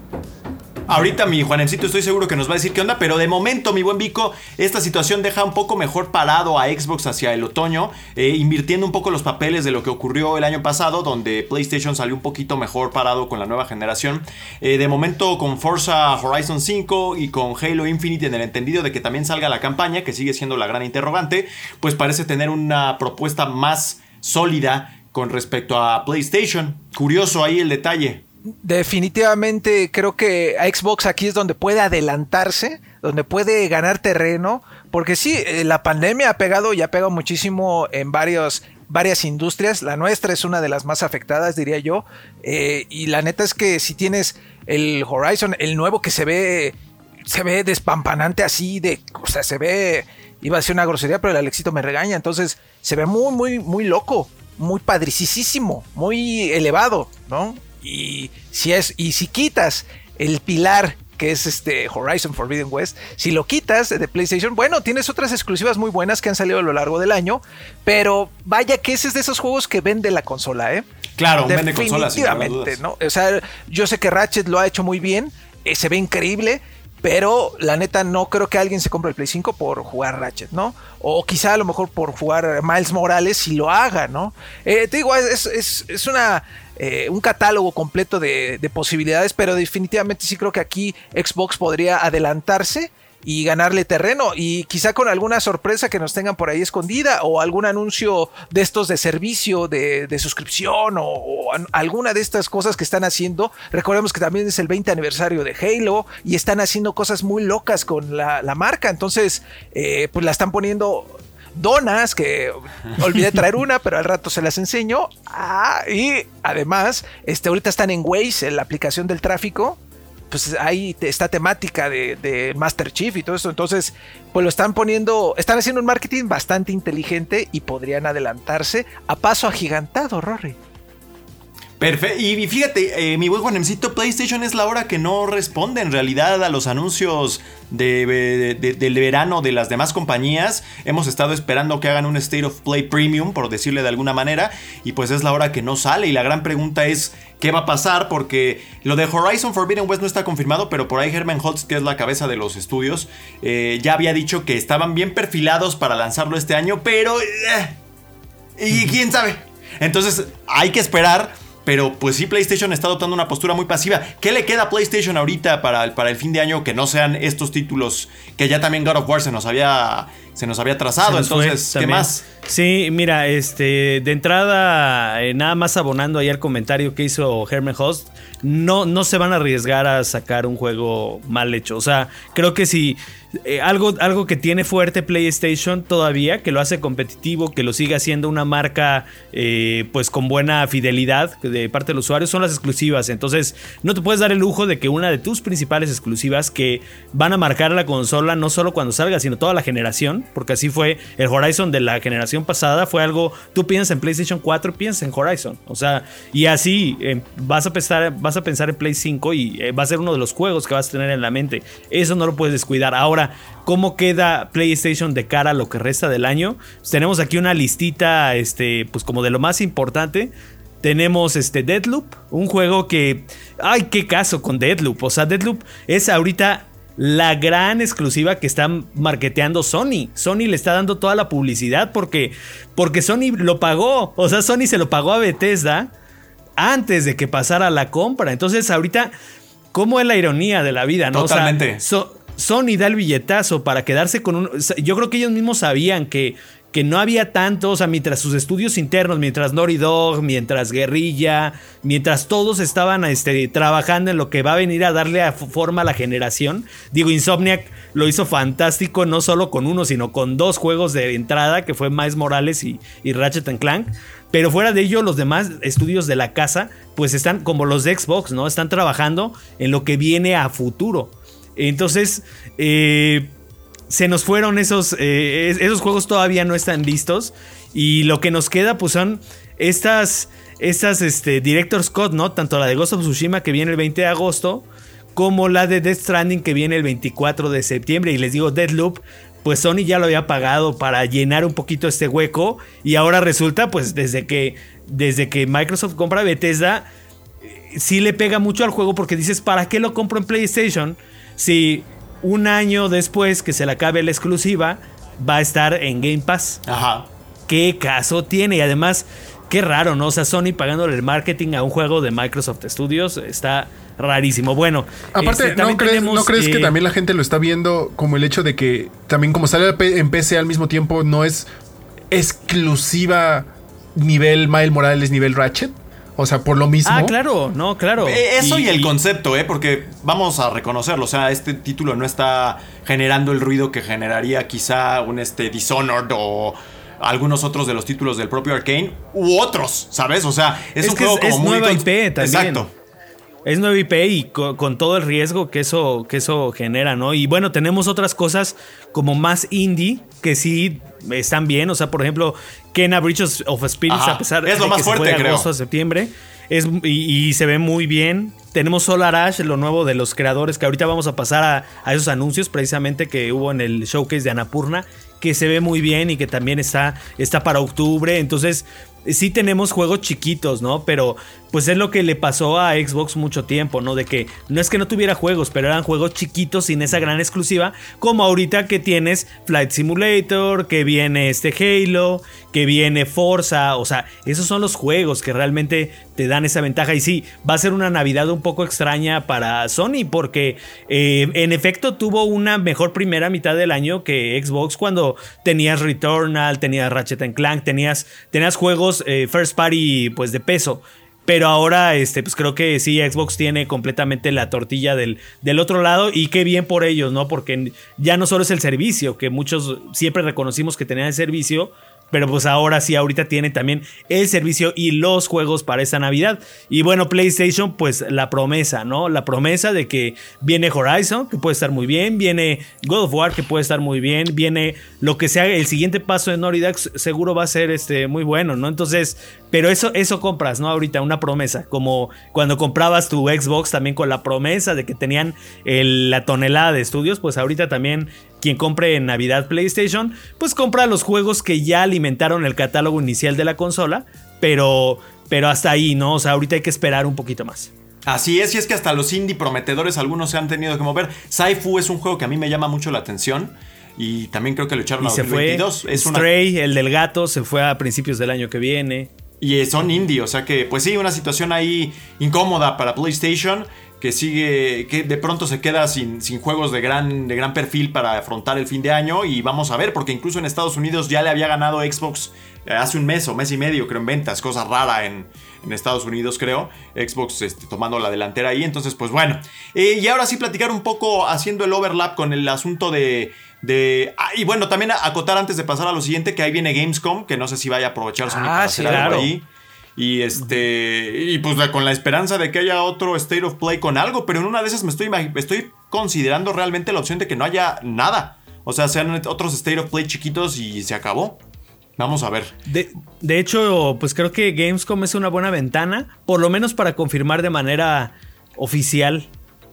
Ahorita mi Juanemcito estoy seguro que nos va a decir qué onda, pero de momento, mi buen Vico, esta situación deja un poco mejor parado a Xbox hacia el otoño, eh, invirtiendo un poco los papeles de lo que ocurrió el año pasado, donde PlayStation salió un poquito mejor parado con la nueva generación. Eh, de momento con Forza Horizon 5 y con Halo Infinite en el entendido de que también salga la campaña, que sigue siendo la gran interrogante, pues parece tener una propuesta más sólida con respecto a PlayStation. Curioso ahí el detalle. Definitivamente creo que Xbox aquí es donde puede adelantarse, donde puede ganar terreno, porque sí, eh, la pandemia ha pegado y ha pegado muchísimo en varias industrias, la nuestra es una de las más afectadas, diría yo, eh, y la neta es que si tienes el Horizon, el nuevo que se ve, se ve despampanante así, de, o sea, se ve, iba a ser una grosería, pero el Alexito me regaña, entonces se ve muy, muy, muy loco, muy padricísimo, muy elevado, ¿no? Y si es, y si quitas el pilar que es este Horizon Forbidden West, si lo quitas de PlayStation, bueno, tienes otras exclusivas muy buenas que han salido a lo largo del año, pero vaya que ese es de esos juegos que vende la consola, ¿eh? Claro, vende consola. Definitivamente, ¿no? O sea, yo sé que Ratchet lo ha hecho muy bien, eh, se ve increíble, pero la neta no creo que alguien se compre el Play 5 por jugar Ratchet, ¿no? O quizá a lo mejor por jugar Miles Morales si lo haga, ¿no? Eh, te digo, es, es una eh, un catálogo completo de, posibilidades, pero definitivamente sí creo que aquí Xbox podría adelantarse y ganarle terreno y quizá con alguna sorpresa que nos tengan por ahí escondida o algún anuncio de estos de servicio de, suscripción o, alguna de estas cosas que están haciendo. Recordemos que también es el 20 aniversario de Halo y están haciendo cosas muy locas con la, marca, entonces eh, pues la están poniendo donas, que olvidé traer una, pero al rato se las enseño. Ah, y además, este, ahorita están en Waze, en la aplicación del tráfico. Pues ahí está temática de, Master Chief y todo eso. Entonces, pues lo están poniendo, están haciendo un marketing bastante inteligente y podrían adelantarse a paso agigantado, Rory. Perfecto. Y fíjate, eh, mi buen Juanemcito, PlayStation es la hora que no responde en realidad a los anuncios de, del verano de las demás compañías. Hemos estado esperando que hagan un State of Play Premium, por decirle de alguna manera, y pues es la hora que no sale. Y la gran pregunta es, ¿qué va a pasar? Porque lo de Horizon Forbidden West no está confirmado, pero por ahí Herman Holtz, que es la cabeza de los estudios, eh, ya había dicho que estaban bien perfilados para lanzarlo este año, pero... Eh, ¿Y quién sabe? Entonces hay que esperar pero pues sí, PlayStation está adoptando una postura muy pasiva. ¿Qué le queda a PlayStation ahorita para para el fin de año que no sean estos títulos que ya también God of War se nos había se nos había trazado. Nos Entonces, ¿qué también. más? Sí, mira, este, de entrada, eh, nada más abonando ahí al comentario que hizo Herman Host, no, no se van a arriesgar a sacar un juego mal hecho. O sea, creo que si eh, algo, algo que tiene fuerte PlayStation todavía, que lo hace competitivo, que lo sigue haciendo una marca eh, pues con buena fidelidad de parte del usuario, son las exclusivas. Entonces, no te puedes dar el lujo de que una de tus principales exclusivas que van a marcar la consola no solo cuando salga, sino toda la generación, porque así fue el Horizon de la generación pasada, fue algo, tú piensas en PlayStation 4, piensas en Horizon. O sea, y así eh, vas, a pensar, vas a pensar en Play 5 y eh, va a ser uno de los juegos que vas a tener en la mente. Eso no lo puedes descuidar. Ahora, ¿cómo queda PlayStation de cara a lo que resta del año? Tenemos aquí una listita, este, pues como de lo más importante. Tenemos este Deadloop, un juego que. ¡Ay, qué caso con Deadloop! O sea, Deadloop es ahorita la gran exclusiva que está marketeando Sony. Sony le está dando toda la publicidad porque, porque Sony lo pagó. O sea, Sony se lo pagó a Bethesda antes de que pasara la compra. Entonces, ahorita, ¿cómo es la ironía de la vida? ¿no? O sea, Totalmente. So- Sony da el billetazo para quedarse con un. Yo creo que ellos mismos sabían que, que no había tanto. O sea, mientras sus estudios internos, mientras Naughty Dog, mientras Guerrilla, mientras todos estaban este, trabajando en lo que va a venir a darle a- forma a la generación. Digo, Insomniac lo hizo fantástico, no solo con uno, sino con dos juegos de entrada, que fue Miles Morales y, y Ratchet and Clank. Pero fuera de ello, los demás estudios de la casa, pues están como los de Xbox, ¿no? Están trabajando en lo que viene a futuro. Entonces, eh, se nos fueron esos, eh, es- esos juegos todavía no están listos. Y lo que nos queda, pues son estas, estas este, Director Scott, ¿no? Tanto la de Ghost of Tsushima que viene el 20 de agosto, como la de Death Stranding que viene el 24 de septiembre. Y les digo, Deadloop, pues Sony ya lo había pagado para llenar un poquito este hueco. Y ahora resulta, pues desde que, desde que Microsoft compra Bethesda, eh, sí le pega mucho al juego porque dices, ¿para qué lo compro en PlayStation? Si un año después que se le acabe la exclusiva, va a estar en Game Pass. Ajá. ¿Qué caso tiene? Y además, qué raro, ¿no? O sea, Sony pagándole el marketing a un juego de Microsoft Studios está rarísimo. Bueno, Aparte, este, ¿no también crees, tenemos, ¿no crees que también la gente lo está viendo como el hecho de que también como sale en PC al mismo tiempo no es exclusiva nivel Miles Morales, nivel Ratchet? O sea, por lo mismo. Ah, claro, no, claro. Eh, Eso y, el concepto, ¿eh? Porque vamos a reconocerlo. O sea, este título no está generando el ruido que generaría quizá un este, Dishonored o algunos otros de los títulos del propio Arkane u otros, ¿sabes? O sea, es, Es un que juego es- como es muy nueva IP también. Exacto. Es nueva IP y co- con, todo el riesgo que eso, que eso genera, ¿no? Y bueno, tenemos otras cosas como más indie que sí están bien. O sea, por ejemplo, Kena Bridges of Spirits, Ajá. a pesar Es lo de más que se fue fuerte, de creo. agosto a septiembre. Es, y, y se ve muy bien. Tenemos Solar Ash, lo nuevo de los creadores, que ahorita vamos a pasar a, a esos anuncios precisamente que hubo en el showcase de Anapurna, que se ve muy bien y que también está, está para octubre. Entonces, sí tenemos juegos chiquitos, ¿no? Pero pues es lo que le pasó a Xbox mucho tiempo, ¿no? De que no es que no tuviera juegos, pero eran juegos chiquitos sin esa gran exclusiva, como ahorita que tienes Flight Simulator, que viene este Halo, que viene Forza, o sea, esos son los juegos que realmente te dan esa ventaja. Y sí, va a ser una Navidad un poco extraña para Sony, porque eh, en efecto tuvo una mejor primera mitad del año que Xbox cuando tenías Returnal, tenías Ratchet Clank, tenías, tenías juegos eh, first party pues de peso. Pero ahora, este, pues creo que sí, Xbox tiene completamente la tortilla del, del otro lado y qué bien por ellos, ¿no? Porque ya no solo es el servicio, que muchos siempre reconocimos que tenían el servicio, pero pues ahora sí, ahorita tiene también el servicio y los juegos para esta Navidad. Y bueno, PlayStation, pues la promesa, ¿no? La promesa de que viene Horizon, que puede estar muy bien, viene God of War, que puede estar muy bien, viene lo que sea, el siguiente paso de Dog seguro va a ser este, muy bueno, ¿no? Entonces, pero eso, eso compras, ¿no? Ahorita una promesa, como cuando comprabas tu Xbox también con la promesa de que tenían la tonelada de estudios, pues ahorita también quien compre en Navidad PlayStation, pues compra los juegos que ya alimentaron el catálogo inicial de la consola, pero, pero hasta ahí, ¿no? O sea, ahorita hay que esperar un poquito más. Así es, y es que hasta los indie prometedores algunos se han tenido que mover. Saifu es un juego que a mí me llama mucho la atención y también creo que lo echaron Y a se fue 2022. Es una- Stray, el del gato, se fue a principios del año que viene. Y son indie, o sea que, pues sí, una situación ahí incómoda para PlayStation. Que sigue, que de pronto se queda sin, sin juegos de gran, de gran perfil para afrontar el fin de año y vamos a ver, porque incluso en Estados Unidos ya le había ganado Xbox eh, hace un mes o mes y medio, creo, en ventas, cosa rara en, en Estados Unidos, creo. Xbox este, tomando la delantera ahí, entonces pues bueno. Eh, y ahora sí platicar un poco haciendo el overlap con el asunto de... de ah, y bueno, también acotar antes de pasar a lo siguiente, que ahí viene Gamescom, que no sé si vaya a aprovechar Sony Ah, para sí, hacer algo claro. ahí. Y este. Y pues con la esperanza de que haya otro State of Play con algo. Pero en una de esas me estoy, estoy considerando realmente la opción de que no haya nada. O sea, sean otros State of Play chiquitos y se acabó. Vamos a ver. De, de hecho, pues creo que Gamescom es una buena ventana, por lo menos para confirmar de manera oficial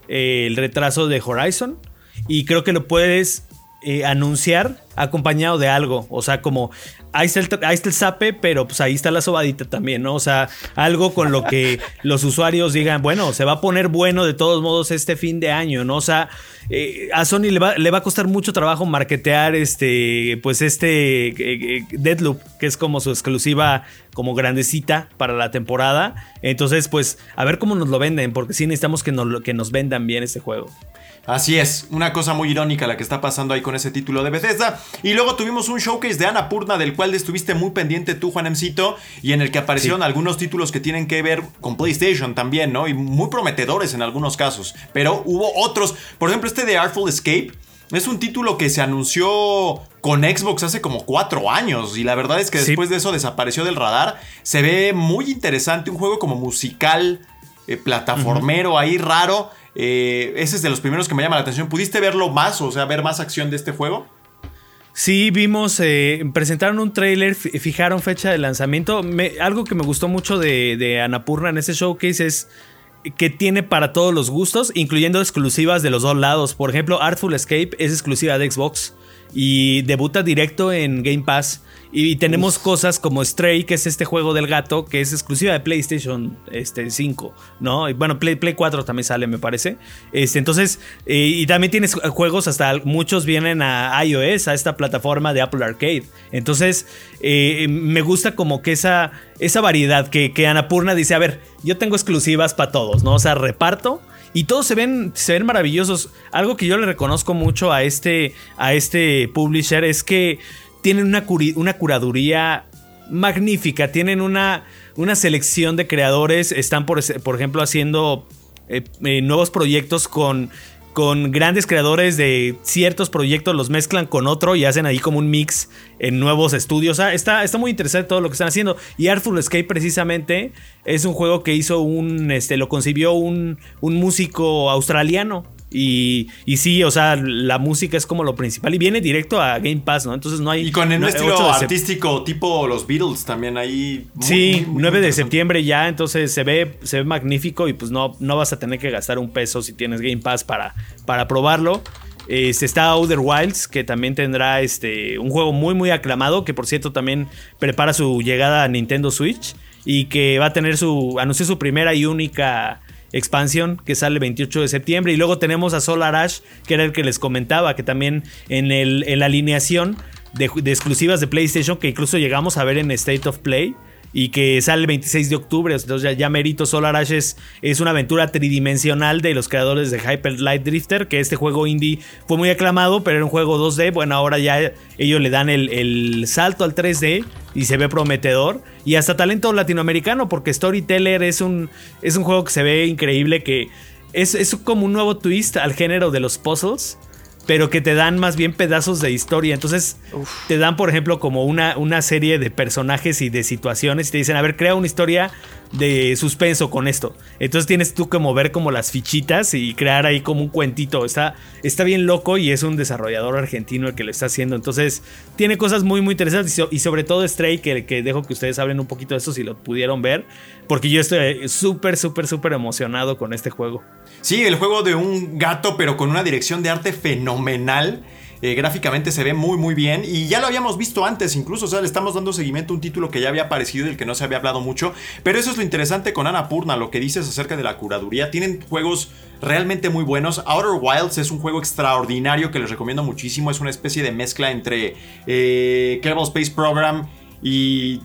eh, el retraso de Horizon. Y creo que lo puedes eh, anunciar acompañado de algo. O sea, como ahí está, el, ahí está el zape, pero pues ahí está la sobadita también, ¿no? O sea, algo con lo que los usuarios digan, bueno, se va a poner bueno de todos modos este fin de año, ¿no? O sea, eh, a Sony le va, le va a costar mucho trabajo marketear este, pues este eh, eh, Deadloop, que es como su exclusiva como grandecita para la temporada. Entonces, pues, a ver cómo nos lo venden, porque sí necesitamos que nos, que nos vendan bien este juego. Así es, una cosa muy irónica la que está pasando ahí con ese título de Bethesda. Y luego tuvimos un showcase de Annapurna del cual estuviste muy pendiente tú, Juanemcito, y en el que aparecieron algunos títulos que tienen que ver con PlayStation también, ¿no? Y muy prometedores en algunos casos. Pero hubo otros, por ejemplo, este de Artful Escape. Es un título que se anunció con Xbox hace como cuatro años y la verdad es que Sí. después de eso desapareció del radar. Se ve muy interesante, un juego como musical, eh, plataformero ahí raro. Eh, ese es de los primeros que me llama la atención. ¿Pudiste verlo más? O sea, ver más acción de este juego. Sí, vimos, eh, presentaron un tráiler, fi- fijaron fecha de lanzamiento. Algo que me gustó mucho de, de Annapurna en ese showcase es que tiene para todos los gustos, incluyendo exclusivas de los dos lados. Por ejemplo, Artful Escape es exclusiva de Xbox y debuta directo en Game Pass. Y tenemos cosas como Stray, que es este juego del gato, que es exclusiva de PlayStation este, 5, ¿no? Y bueno, Play, Play 4 también sale, me parece. Este, entonces, eh, y también tienes juegos, hasta muchos vienen a iOS, a esta plataforma de Apple Arcade. Entonces, eh, me gusta como que esa, esa variedad que, que Annapurna dice, a ver, yo tengo exclusivas para todos, ¿no? O sea, reparto. Y todos se ven, se ven maravillosos. Algo que yo le reconozco mucho a este, a este publisher es que tienen una, una curaduría magnífica. Tienen una, una selección de creadores. Están, por, por ejemplo, haciendo eh, eh, nuevos proyectos con, con grandes creadores de ciertos proyectos. Los mezclan con otro y hacen ahí como un mix en nuevos estudios. Sea, está, está muy interesante todo lo que están haciendo. Y Artful Escape, precisamente, es un juego que hizo un. Este, lo concibió un, un músico australiano. Y, y sí, o sea, la música es como lo principal y viene directo a Game Pass, ¿no? Entonces no hay. Y con el no- estilo 8 de sep- artístico tipo los Beatles también ahí. muy, Sí, muy, muy 9 de septiembre ya, entonces se ve, se ve magnífico y pues no, no vas a tener que gastar un peso si tienes Game Pass para, para probarlo. Este, está Outer Wilds, que también tendrá este, un juego muy muy aclamado, que por cierto también prepara su llegada a Nintendo Switch y que va a tener su, anunció su primera y única expansión que sale el 28 de septiembre. Y luego tenemos a Solar Ash, que era el que les comentaba, que también en, el, en la alineación de, de exclusivas de PlayStation, que incluso llegamos a ver en State of Play, y que sale el 26 de octubre. Entonces ya, ya merito Solar Ash es, una aventura tridimensional de los creadores de Hyper Light Drifter, que este juego indie fue muy aclamado, pero era un juego 2D. Bueno, ahora ya ellos le dan el, el salto al 3D y se ve prometedor. Y hasta talento latinoamericano, porque Storyteller es un, es un juego que se ve increíble, que es, es como un nuevo twist al género de los puzzles pero que te dan más bien pedazos de historia. Entonces, te dan, por ejemplo, como una, una serie de personajes y de situaciones y te dicen, a ver, crea una historia de suspenso con esto. Entonces tienes tú que mover como las fichitas y crear ahí como un cuentito. Está, está bien loco y es un desarrollador argentino el que lo está haciendo. Entonces, tiene cosas muy, muy interesantes. Y, so- y sobre todo Stray, que, que dejo que ustedes hablen un poquito de eso si lo pudieron ver. Porque yo estoy súper, súper, súper emocionado con este juego. Sí, el juego de un gato, pero con una dirección de arte fenomenal. Eh, gráficamente se ve muy muy bien. Y ya lo habíamos visto antes incluso, o sea, le estamos dando seguimiento a un título que ya había aparecido y del que no se había hablado mucho, pero eso es lo interesante con Annapurna, lo que dices acerca de la curaduría, tienen juegos realmente muy buenos, Outer Wilds es un juego extraordinario que les recomiendo muchísimo, es una especie de mezcla entre eh, Kerbal Space Program y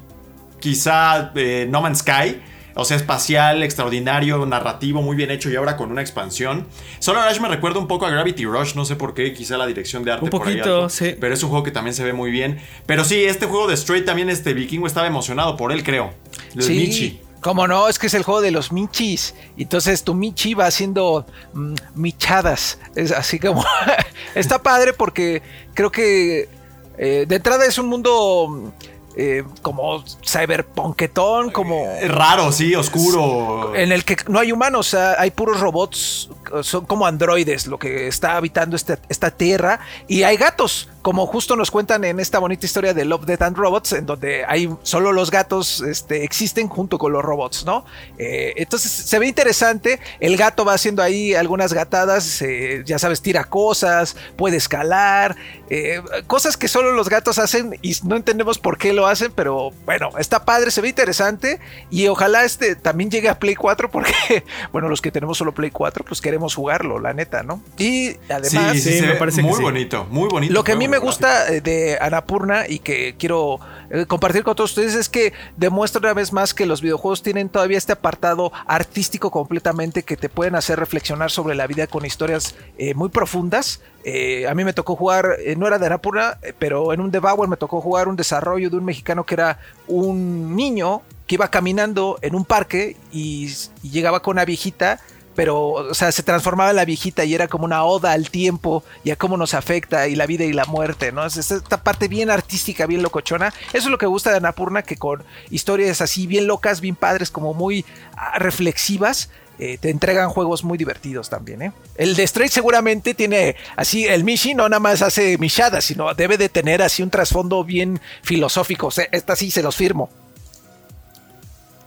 quizá eh, No Man's Sky. O sea, espacial, extraordinario, narrativo, muy bien hecho y ahora con una expansión. Solar Ash me recuerda un poco a Gravity Rush, no sé por qué, quizá la dirección de arte Un por ahí poquito, algo. sí. Pero es un juego que también se ve muy bien. Pero sí, este juego de Stray también, este vikingo estaba emocionado por él, creo. El Sí, Michi. Cómo no, es que es el juego de los michis. Entonces tu michi va haciendo mm, michadas. Es así como. Está padre porque creo que eh, de entrada es un mundo mm, eh, como cyberpunketón, como. Es raro, sí, oscuro. En el que no hay humanos, hay puros robots, son como androides lo que está habitando este- esta tierra. Y hay gatos, como justo nos cuentan en esta bonita historia de Love, Death and Robots, en donde hay solo los gatos este, existen junto con los robots, ¿no? Eh, entonces se ve interesante. El gato va haciendo ahí algunas gatadas, eh, ya sabes, tira cosas, puede escalar, eh, cosas que solo los gatos hacen y no entendemos por qué lo hacen, pero bueno, está padre, se ve interesante y ojalá este también llegue a Play 4 porque, bueno, los que tenemos solo Play 4, pues queremos jugarlo, la neta, ¿no? Y además... sí, sí, me parece que muy sí. bonito, muy bonito. Lo que a mí juego, me gusta eh, de Anapurna y que quiero eh, compartir con todos ustedes es que demuestra una vez más que los videojuegos tienen todavía este apartado artístico completamente que te pueden hacer reflexionar sobre la vida con historias eh, muy profundas. Eh, a mí me tocó jugar, eh, no era de Anapurna, pero en un Devour me tocó jugar un desarrollo de un mexicano que era un niño que iba caminando en un parque y, y llegaba con una viejita pero, o sea, se transformaba la viejita y era como una oda al tiempo y a cómo nos afecta y la vida y la muerte, ¿no? Es esta parte bien artística, bien locochona. Eso es lo que gusta de Anapurna, que con historias así bien locas, bien padres, como muy ah, reflexivas, eh, te entregan juegos muy divertidos también, ¿eh? El de seguramente tiene así, el Mishi no nada más hace michadas, sino debe de tener así un trasfondo bien filosófico. O sea, esta sí se los firmo.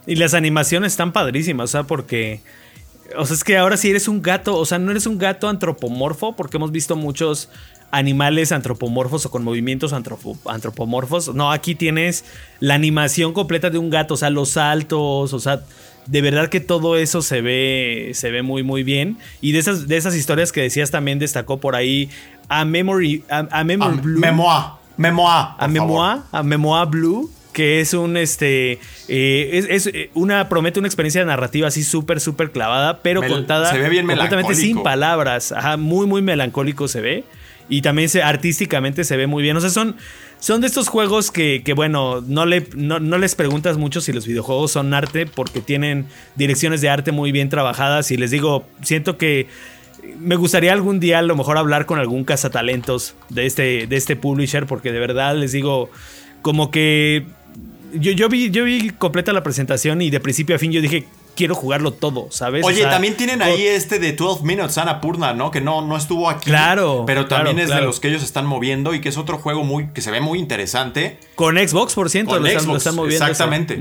Y las animaciones están padrísimas, o sea, porque. O sea, es que ahora sí eres un gato, o sea, no eres un gato antropomorfo, porque hemos visto muchos animales antropomorfos o con movimientos antropo- antropomorfos. No, aquí tienes la animación completa de un gato, o sea, los saltos, o sea, de verdad que todo eso se ve, se ve muy, muy bien. Y de esas, de esas historias que decías también destacó por ahí a Memory, a, a Memory A Blue. Memoir. Memoir. a. Memoir, a Memoir Blue, que es un este eh, es, es, eh, una promete una experiencia narrativa así súper súper clavada, pero Mel- contada se ve bien completamente sin palabras, ajá, muy muy melancólico se ve. Y también se, artísticamente se ve muy bien, o sea, son son de estos juegos que, que, bueno, no, le, no, no les preguntas mucho si los videojuegos son arte porque tienen direcciones de arte muy bien trabajadas. Y les digo, siento que me gustaría algún día a lo mejor hablar con algún cazatalentos de este, de este publisher, porque de verdad les digo, como que yo, yo, vi, yo vi completa la presentación y de principio a fin yo dije, quiero jugarlo todo, ¿sabes? Oye, O sea, también tienen ahí este de 12 Minutes Annapurna, ¿no? Que no, no estuvo aquí. Claro, Pero también claro, es claro. de los que ellos están moviendo y que es otro juego muy que se ve muy interesante. Con Xbox, por ciento, Con lo están, lo Xbox, están moviendo. exactamente.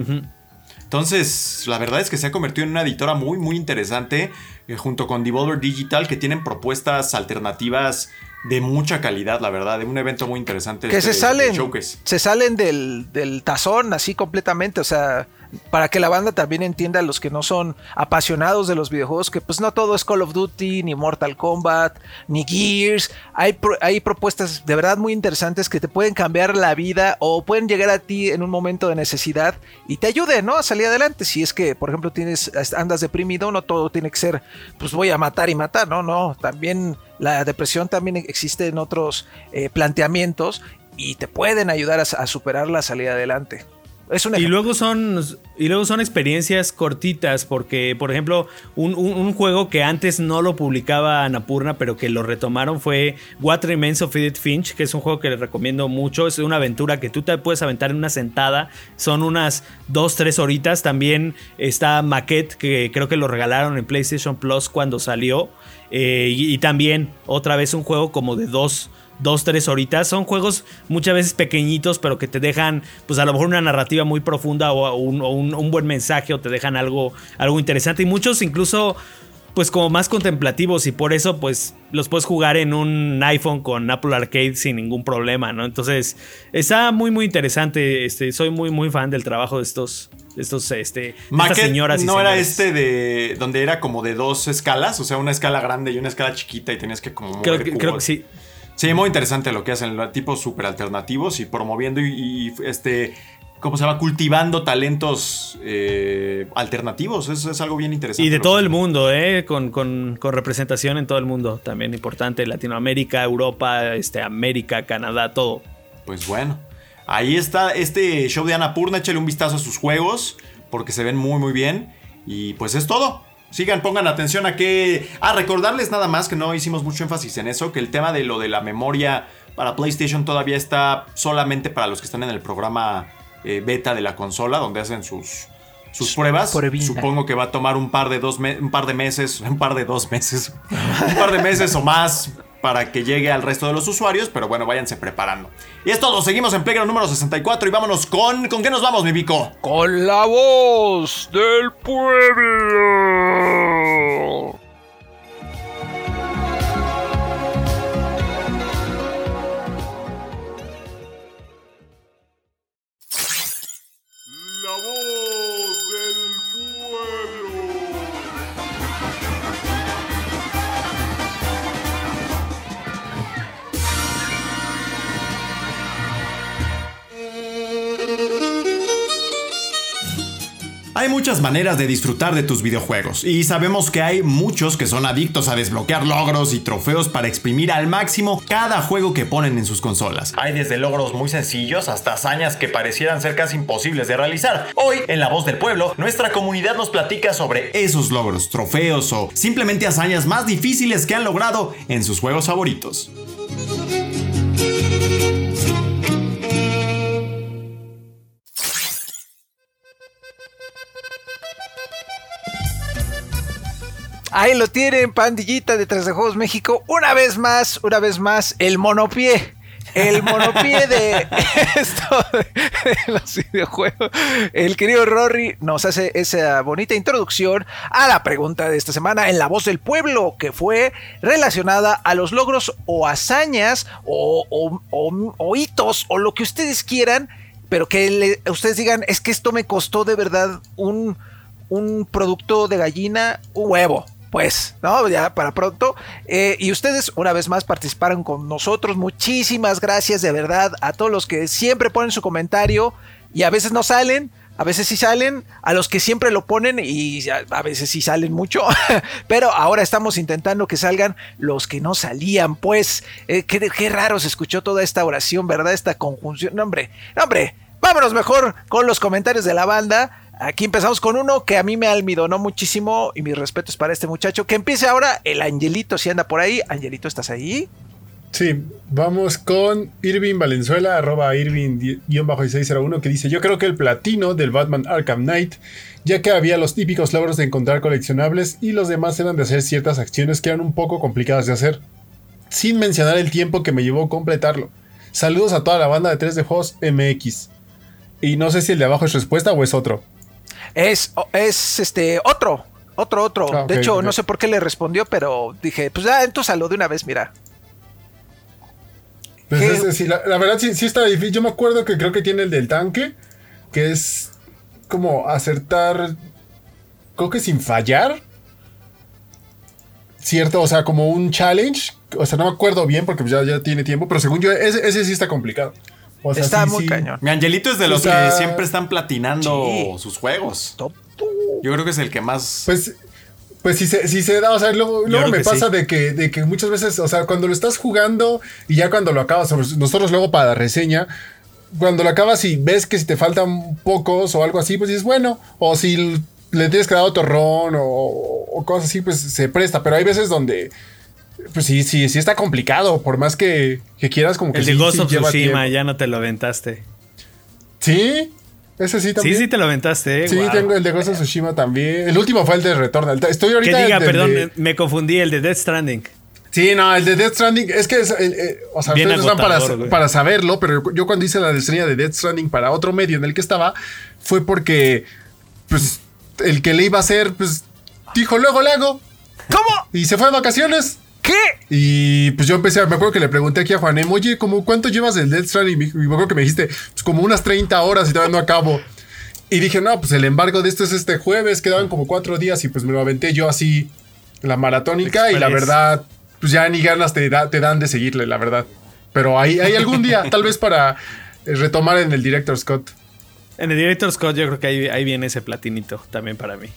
Entonces, la verdad es que se ha convertido en una editora muy, muy interesante, eh, junto con Devolver Digital, que tienen propuestas alternativas de mucha calidad, la verdad, de un evento muy interesante. que este se de- salen, se salen del, del tazón así completamente, o sea, para que la banda también entienda los que no son apasionados de los videojuegos, que pues no todo es Call of Duty, ni Mortal Kombat, ni Gears, hay, hay propuestas de verdad muy interesantes que te pueden cambiar la vida o pueden llegar a ti en un momento de necesidad y te ayuden, ¿no? A salir adelante, si es que, por ejemplo, tienes, andas deprimido, no todo tiene que ser, pues voy a matar y matar, no, no, también la depresión también existe en otros eh, planteamientos y te pueden ayudar a, a superarla, a salir adelante. Es un Y luego son y luego son experiencias cortitas porque por ejemplo un, un- un juego que antes no lo publicaba Anapurna pero que lo retomaron fue What Remains of Edith Finch que es un juego que les recomiendo mucho. Es una aventura que tú te puedes aventar en una sentada. Son unas 2 3 horitas. También está Maquette que creo que lo regalaron en PlayStation Plus cuando salió. Eh, y, y también otra vez un juego como de dos dos, tres horitas. Son juegos muchas veces pequeñitos, pero que te dejan, pues a lo mejor una narrativa muy profunda o un, o un- un buen mensaje o te dejan algo, algo interesante. Y muchos incluso, pues como más contemplativos y por eso, pues los puedes jugar en un iPhone con Apple Arcade sin ningún problema, ¿no? Entonces, está muy, muy interesante. Este, soy muy, muy fan del trabajo de estos, de estos, este, de estas Maquette señoras y no era este de donde era como de dos escalas, o sea, una escala grande y una escala chiquita y tenías que como Creo que, creo que cubos. sí. Sí, muy interesante lo que hacen, tipos súper alternativos y promoviendo y, y, este ¿cómo se llama? Cultivando talentos eh, alternativos. Eso es algo bien interesante. Y de todo el mundo, ¿eh? Con, con- con representación en todo el mundo. También importante. Latinoamérica, Europa, este, América, Canadá, todo. Pues bueno, ahí está este show de Annapurna. Échale un vistazo a sus juegos porque se ven muy, muy bien. Y pues es todo. Sigan, pongan atención a que... A recordarles nada más que no hicimos mucho énfasis en eso, que el tema de lo de la memoria para PlayStation todavía está solamente para los que están en el programa eh, beta de la consola, donde hacen sus, sus pruebas. Supongo que va a tomar un par de dos un par de meses, un par de dos meses, un par de meses o más para que llegue al resto de los usuarios, pero bueno, váyanse preparando. Y es todo, seguimos en Playground número 64 y vámonos con... ¿Con qué nos vamos, mi Vico? Con la voz del pueblo. Muchas maneras de disfrutar de tus videojuegos y sabemos que hay muchos que son adictos a desbloquear logros y trofeos para exprimir al máximo cada juego que ponen en sus consolas. Hay desde logros muy sencillos hasta hazañas que parecieran ser casi imposibles de realizar. Hoy, en La Voz del Pueblo, nuestra comunidad nos platica sobre esos logros, trofeos o simplemente hazañas más difíciles que han logrado en sus juegos favoritos. Ahí lo tienen, pandillita de 3D Juegos México. Una vez más, una vez más, el monopié. El monopié de esto de los videojuegos. El querido Rory nos hace esa bonita introducción a la pregunta de esta semana en La Voz del Pueblo, que fue relacionada a los logros o hazañas o, o- o- o hitos o lo que ustedes quieran, pero que le- ustedes digan, es que esto me costó de verdad un, un producto de gallina, un huevo. Pues, ¿no? Ya para pronto. Eh, y ustedes, una vez más, participaron con nosotros. Muchísimas gracias de verdad a todos los que siempre ponen su comentario y a veces no salen. A veces sí salen, a los que siempre lo ponen y a, veces sí salen mucho, pero ahora estamos intentando que salgan los que no salían, pues eh, qué, qué raro se escuchó toda esta oración, ¿verdad? Esta conjunción, no, hombre, no, hombre, vámonos mejor con los comentarios de la banda. Aquí empezamos con uno que a mí me almidonó muchísimo y mis respetos para este muchacho. Que empiece ahora el Angelito, si anda por ahí. Angelito, ¿estás ahí? Sí, vamos con Irving Valenzuela, arroba Irving-601, que dice, yo creo que el platino del Batman Arkham Knight, ya que había los típicos logros de encontrar coleccionables y los demás eran de hacer ciertas acciones que eran un poco complicadas de hacer, sin mencionar el tiempo que me llevó completarlo. Saludos a toda la banda de 3D Juegos MX. Y no sé si el de abajo es respuesta o es otro. Es, es este otro, otro, otro. Ah, de hecho, no sé por qué le respondió, pero dije, pues ya, entonces lo de una vez, mira. Pues la, la verdad sí, sí está difícil. Yo me acuerdo que creo que tiene el del tanque, que es como acertar, creo que sin fallar. Cierto, o sea, como un challenge. O sea, no me acuerdo bien porque ya, ya tiene tiempo, pero según yo, ese, ese sí está complicado. O sea, Está sí, muy sí. cañón. Mi Angelito es de los O sea- que siempre están platinando Sí. sus juegos. Yo creo que es el que más... Pues, pues si se, si se da, o sea, luego, luego me pasa sí. de, que, de que muchas veces, o sea, cuando lo estás jugando y ya cuando lo acabas, nosotros luego para la reseña, cuando lo acabas y ves que si te faltan pocos o algo así, pues dices, bueno, o si le tienes que dar otro ron o, o cosas así, pues se presta, pero hay veces donde, pues sí, sí, sí está complicado, por más que, que quieras como que El de sí, Ghost sí of Tsushima, ya no te lo aventaste. Sí, ese sí Sí, también. sí te lo aventaste, eh, Sí, tengo el de Ghost of Tsushima también. El último fue el de Returnal. Estoy Que ahorita diga, en el perdón, de- me confundí, el de Death Stranding. Sí, no, el de Death Stranding, es que, es, eh, eh, o sea, Bien ustedes no están agotador, para, güey. para saberlo, pero yo cuando hice la reseña de Death Stranding para otro medio en el que estaba, fue porque, pues, el que le iba a hacer, pues, dijo, luego le hago, ¿Cómo? y se fue de vacaciones. ¿Qué? Y pues yo empecé, me acuerdo que le pregunté aquí a Juanem, oye, ¿cómo, ¿cuánto llevas del Death Stranding? Y me- acuerdo que me dijiste, pues como unas 30 horas y todavía no acabo. Y dije, no, pues el embargo de esto es este jueves, quedaban como cuatro días y pues me lo aventé yo así, la maratónica, y la verdad, pues ya ni ganas te, da- te dan de seguirle, la verdad. Pero hay, hay algún día, tal vez para eh, retomar en el Director Scott. En el Director Scott yo creo que ahí, ahí viene ese platinito también para mí.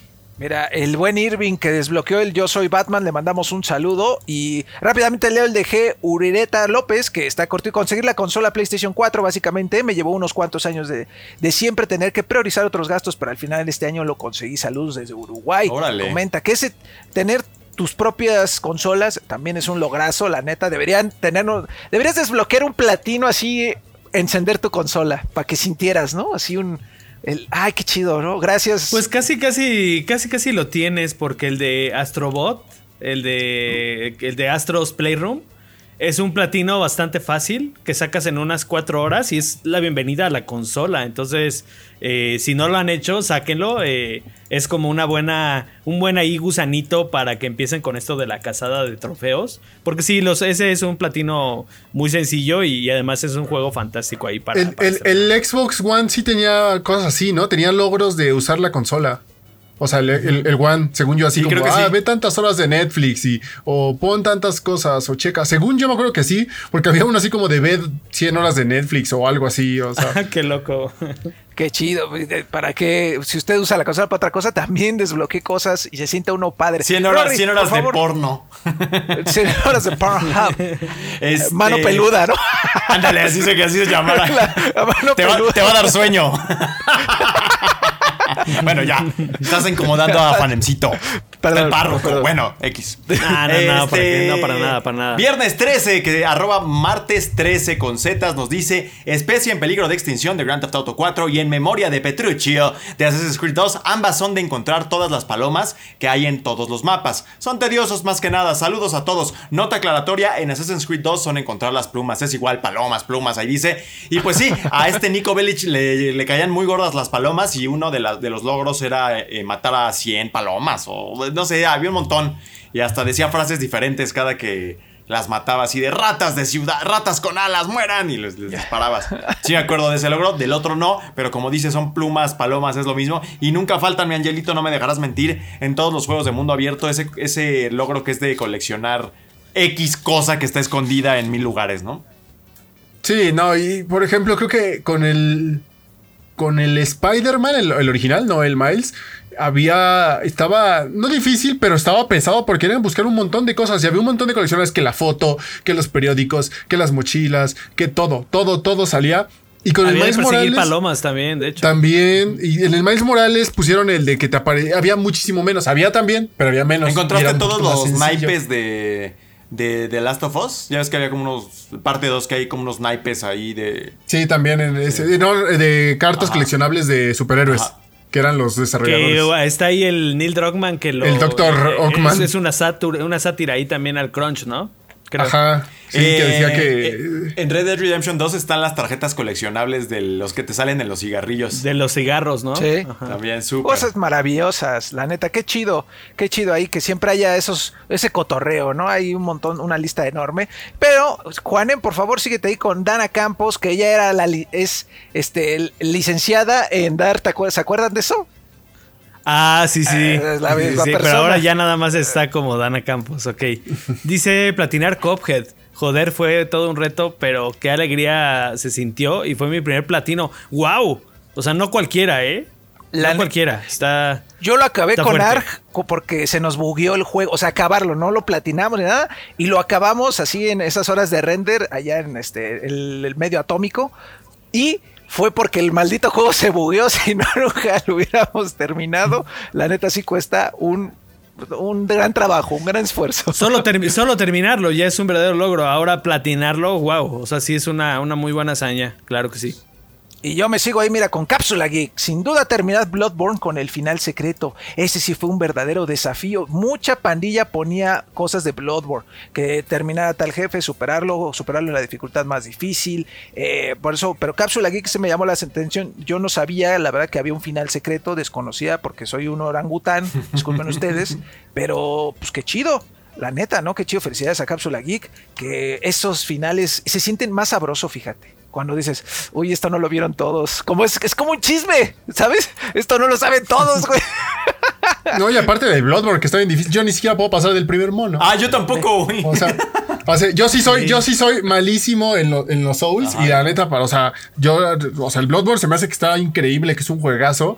Mira, el buen Irving que desbloqueó el Yo Soy Batman, le mandamos un saludo. Y rápidamente leo el de G. Urireta López, que está corto y conseguir la consola PlayStation 4, básicamente. Me llevó unos cuantos años de, de siempre tener que priorizar otros gastos, pero al final de este año lo conseguí. Saludos desde Uruguay. Órale. Comenta que ese tener tus propias consolas también es un lograzo, la neta. Deberían tener. Deberías desbloquear un platino así, encender tu consola, para que sintieras, ¿no? Así un. El, ay, qué chido, ¿no? Gracias. Pues casi, casi, casi, casi lo tienes porque el de Astrobot, el de, el de Astros Playroom, es un platino bastante fácil que sacas en unas cuatro horas y es la bienvenida a la consola. Entonces, eh, si no lo han hecho, sáquenlo. eh, es como una buena, un buen ahí gusanito para que empiecen con esto de la cazada de trofeos. Porque sí, los, ese es un platino muy sencillo y, además es un juego fantástico ahí para... El, para el- hacer. el Xbox One sí tenía cosas así, ¿no? Tenía logros de usar la consola. O sea, el, el- el One, según yo, así Sí, como, creo que ah, sí. ve tantas horas de Netflix y, o pon tantas cosas, o checa. Según yo me acuerdo que sí, porque había uno así como de ve 100 horas de Netflix o algo así, o sea. Qué loco. Qué chido. eh, Para que, si usted usa la consola para otra cosa, también desbloquee cosas y se sienta uno padre. 100 horas, Rory, 100 por horas de favor, porno. 100 horas de Pornhub. Este- Mano peluda, ¿no? Ándale, así se, así se. La mano te, va, te va a dar sueño. bueno, ya. Estás incomodando a Juanemcito. Perdón, el párroco. perdón. Bueno, X. Ah, no, no, ¿para qué? No, para nada, para nada. Viernes 13, que arroba martes 13 con zetas nos dice especie en peligro de extinción de Grand Theft Auto 4 y en memoria de Petruccio de Assassin's Creed 2. Ambas son de encontrar todas las palomas que hay en todos los mapas. Son tediosos más que nada. Saludos a todos. Nota aclaratoria, en Assassin's Creed 2 son encontrar las plumas. Es igual, palomas, plumas, ahí dice. Y pues sí, a este Nico Bellic le, le caían muy gordas las palomas y uno de, las- de los logros era eh, matar a 100 palomas o no sé, había un montón. Y hasta decía frases diferentes cada que las mataba así de ratas de ciudad, ratas con alas, mueran y les, les disparabas. Sí me acuerdo de ese logro, del otro no, pero como dice son plumas, palomas, es lo mismo. Y nunca faltan, mi angelito, no me dejarás mentir, en todos los juegos de mundo abierto, ese, ese logro que es de coleccionar X cosa que está escondida en mil lugares, ¿no? Sí, no, y por ejemplo, creo que con el. Con el Spider-Man, el, el original, no el Miles, había. Estaba. No difícil, pero estaba pesado porque querían buscar un montón de cosas. Y había un montón de colecciones que la foto, que los periódicos, que las mochilas, que todo, todo, todo salía. Y con Había el Miles Morales. palomas también, de hecho. También, y en el Miles Morales pusieron el de que te aparecía. Había muchísimo menos. Había también, pero había menos. ¿Encontraste todos los sencillo. naipes de, de, de Last of Us? Ya ves que había como unos. Parte 2 que hay como unos naipes ahí de. Sí, también en ese. No, de cartas Ajá. coleccionables de superhéroes. Ajá. Que eran los desarrolladores. uh, está ahí el Neil Druckmann que lo. El Dr. eh, Ockman. Es, es una, sátira, una sátira ahí también al Crunch, ¿no? Creo. Ajá. Sí, que Eh, decía que. eh, en Red Dead Redemption 2 están las tarjetas coleccionables de los que te salen en los cigarrillos. De los cigarros, ¿no? Sí. Ajá. También súper. Cosas maravillosas, la neta, qué chido, qué chido ahí que siempre haya esos, ese cotorreo, ¿no? Hay un montón, una lista enorme. Pero, Juanen, por favor, síguete ahí con Dana Campos, que ella era la li- es este licenciada en dar. ¿se acuerdan de eso? Ah, sí, sí. Eh, la misma sí. Pero ahora ya nada más está como Dana Campos, ok. Dice platinar Cophead. Joder, fue todo un reto, pero qué alegría se sintió y fue mi primer platino. ¡Wow! O sea, no cualquiera, ¿eh? La no cualquiera. Está. Yo lo acabé con fuerte. Arg porque se nos bugueó el juego, o sea, acabarlo, no lo platinamos ni nada, y lo acabamos así en esas horas de render allá en este el, el medio atómico y fue porque el maldito juego se bugueó, si no nunca lo hubiéramos terminado. La neta sí cuesta un un gran trabajo, un gran esfuerzo. Solo, solo terminarlo ya es un verdadero logro. Ahora platinarlo, wow. O sea, sí es una, una muy buena hazaña. Claro que sí. Y yo me sigo ahí, mira, con Cápsula Geek. Sin duda terminar Bloodborne con el final secreto. Ese sí fue un verdadero desafío. Mucha pandilla ponía cosas de Bloodborne. Que terminara tal jefe, superarlo, superarlo en la dificultad más difícil. eh, por eso, pero Cápsula Geek se me llamó la atención. Yo no sabía, la verdad, que había un final secreto, desconocida, porque soy un orangután. Disculpen ustedes. Pero, pues qué chido. La neta, ¿no? Qué chido. Felicidades a Cápsula Geek. Que esos finales se sienten más sabroso, fíjate. Cuando dices, uy, esto no lo vieron todos. Como es, es como un chisme, ¿sabes? Esto no lo saben todos, güey. No, y aparte de Bloodborne, que está bien difícil, yo ni siquiera puedo pasar del primer mono. Ah, yo tampoco, güey. O sea, O sea, yo sí soy, Sí. yo sí soy malísimo en, lo- en los Souls. Y la neta, para, o sea, yo, o sea, el Bloodborne se me hace que está increíble, que es un juegazo.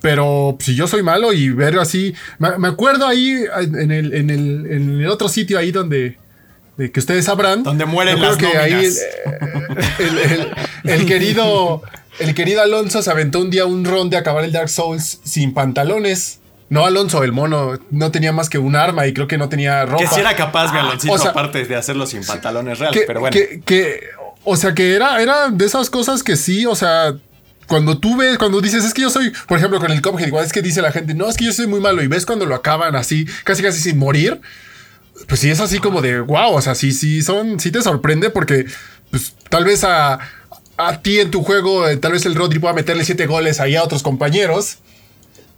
Pero si yo soy malo y ver así. Me, me acuerdo ahí en el, en, el, en el otro sitio ahí donde. Que ustedes sabrán. Donde mueren las que ahí el, el- el- el querido. El querido Alonso se aventó un día un ron de acabar el Dark Souls sin pantalones. No, Alonso, el mono no tenía más que un arma y creo que no tenía ropa. Que si era capaz, mi Aloncito, o sea- aparte de hacerlo sin pantalones reales, que, pero bueno. que- que- o sea, que era, era de esas cosas que sí, o sea, cuando tú ves, cuando dices, es que yo soy, por ejemplo, con el Cuphead, igual es que dice la gente, no, es que yo soy muy malo, y ves cuando lo acaban así, casi casi sin morir, pues sí es así como de, wow, o sea, sí, sí, son, sí te sorprende porque, pues, tal vez a, a ti en tu juego, eh, tal vez el Rodri pueda meterle siete goles ahí a otros compañeros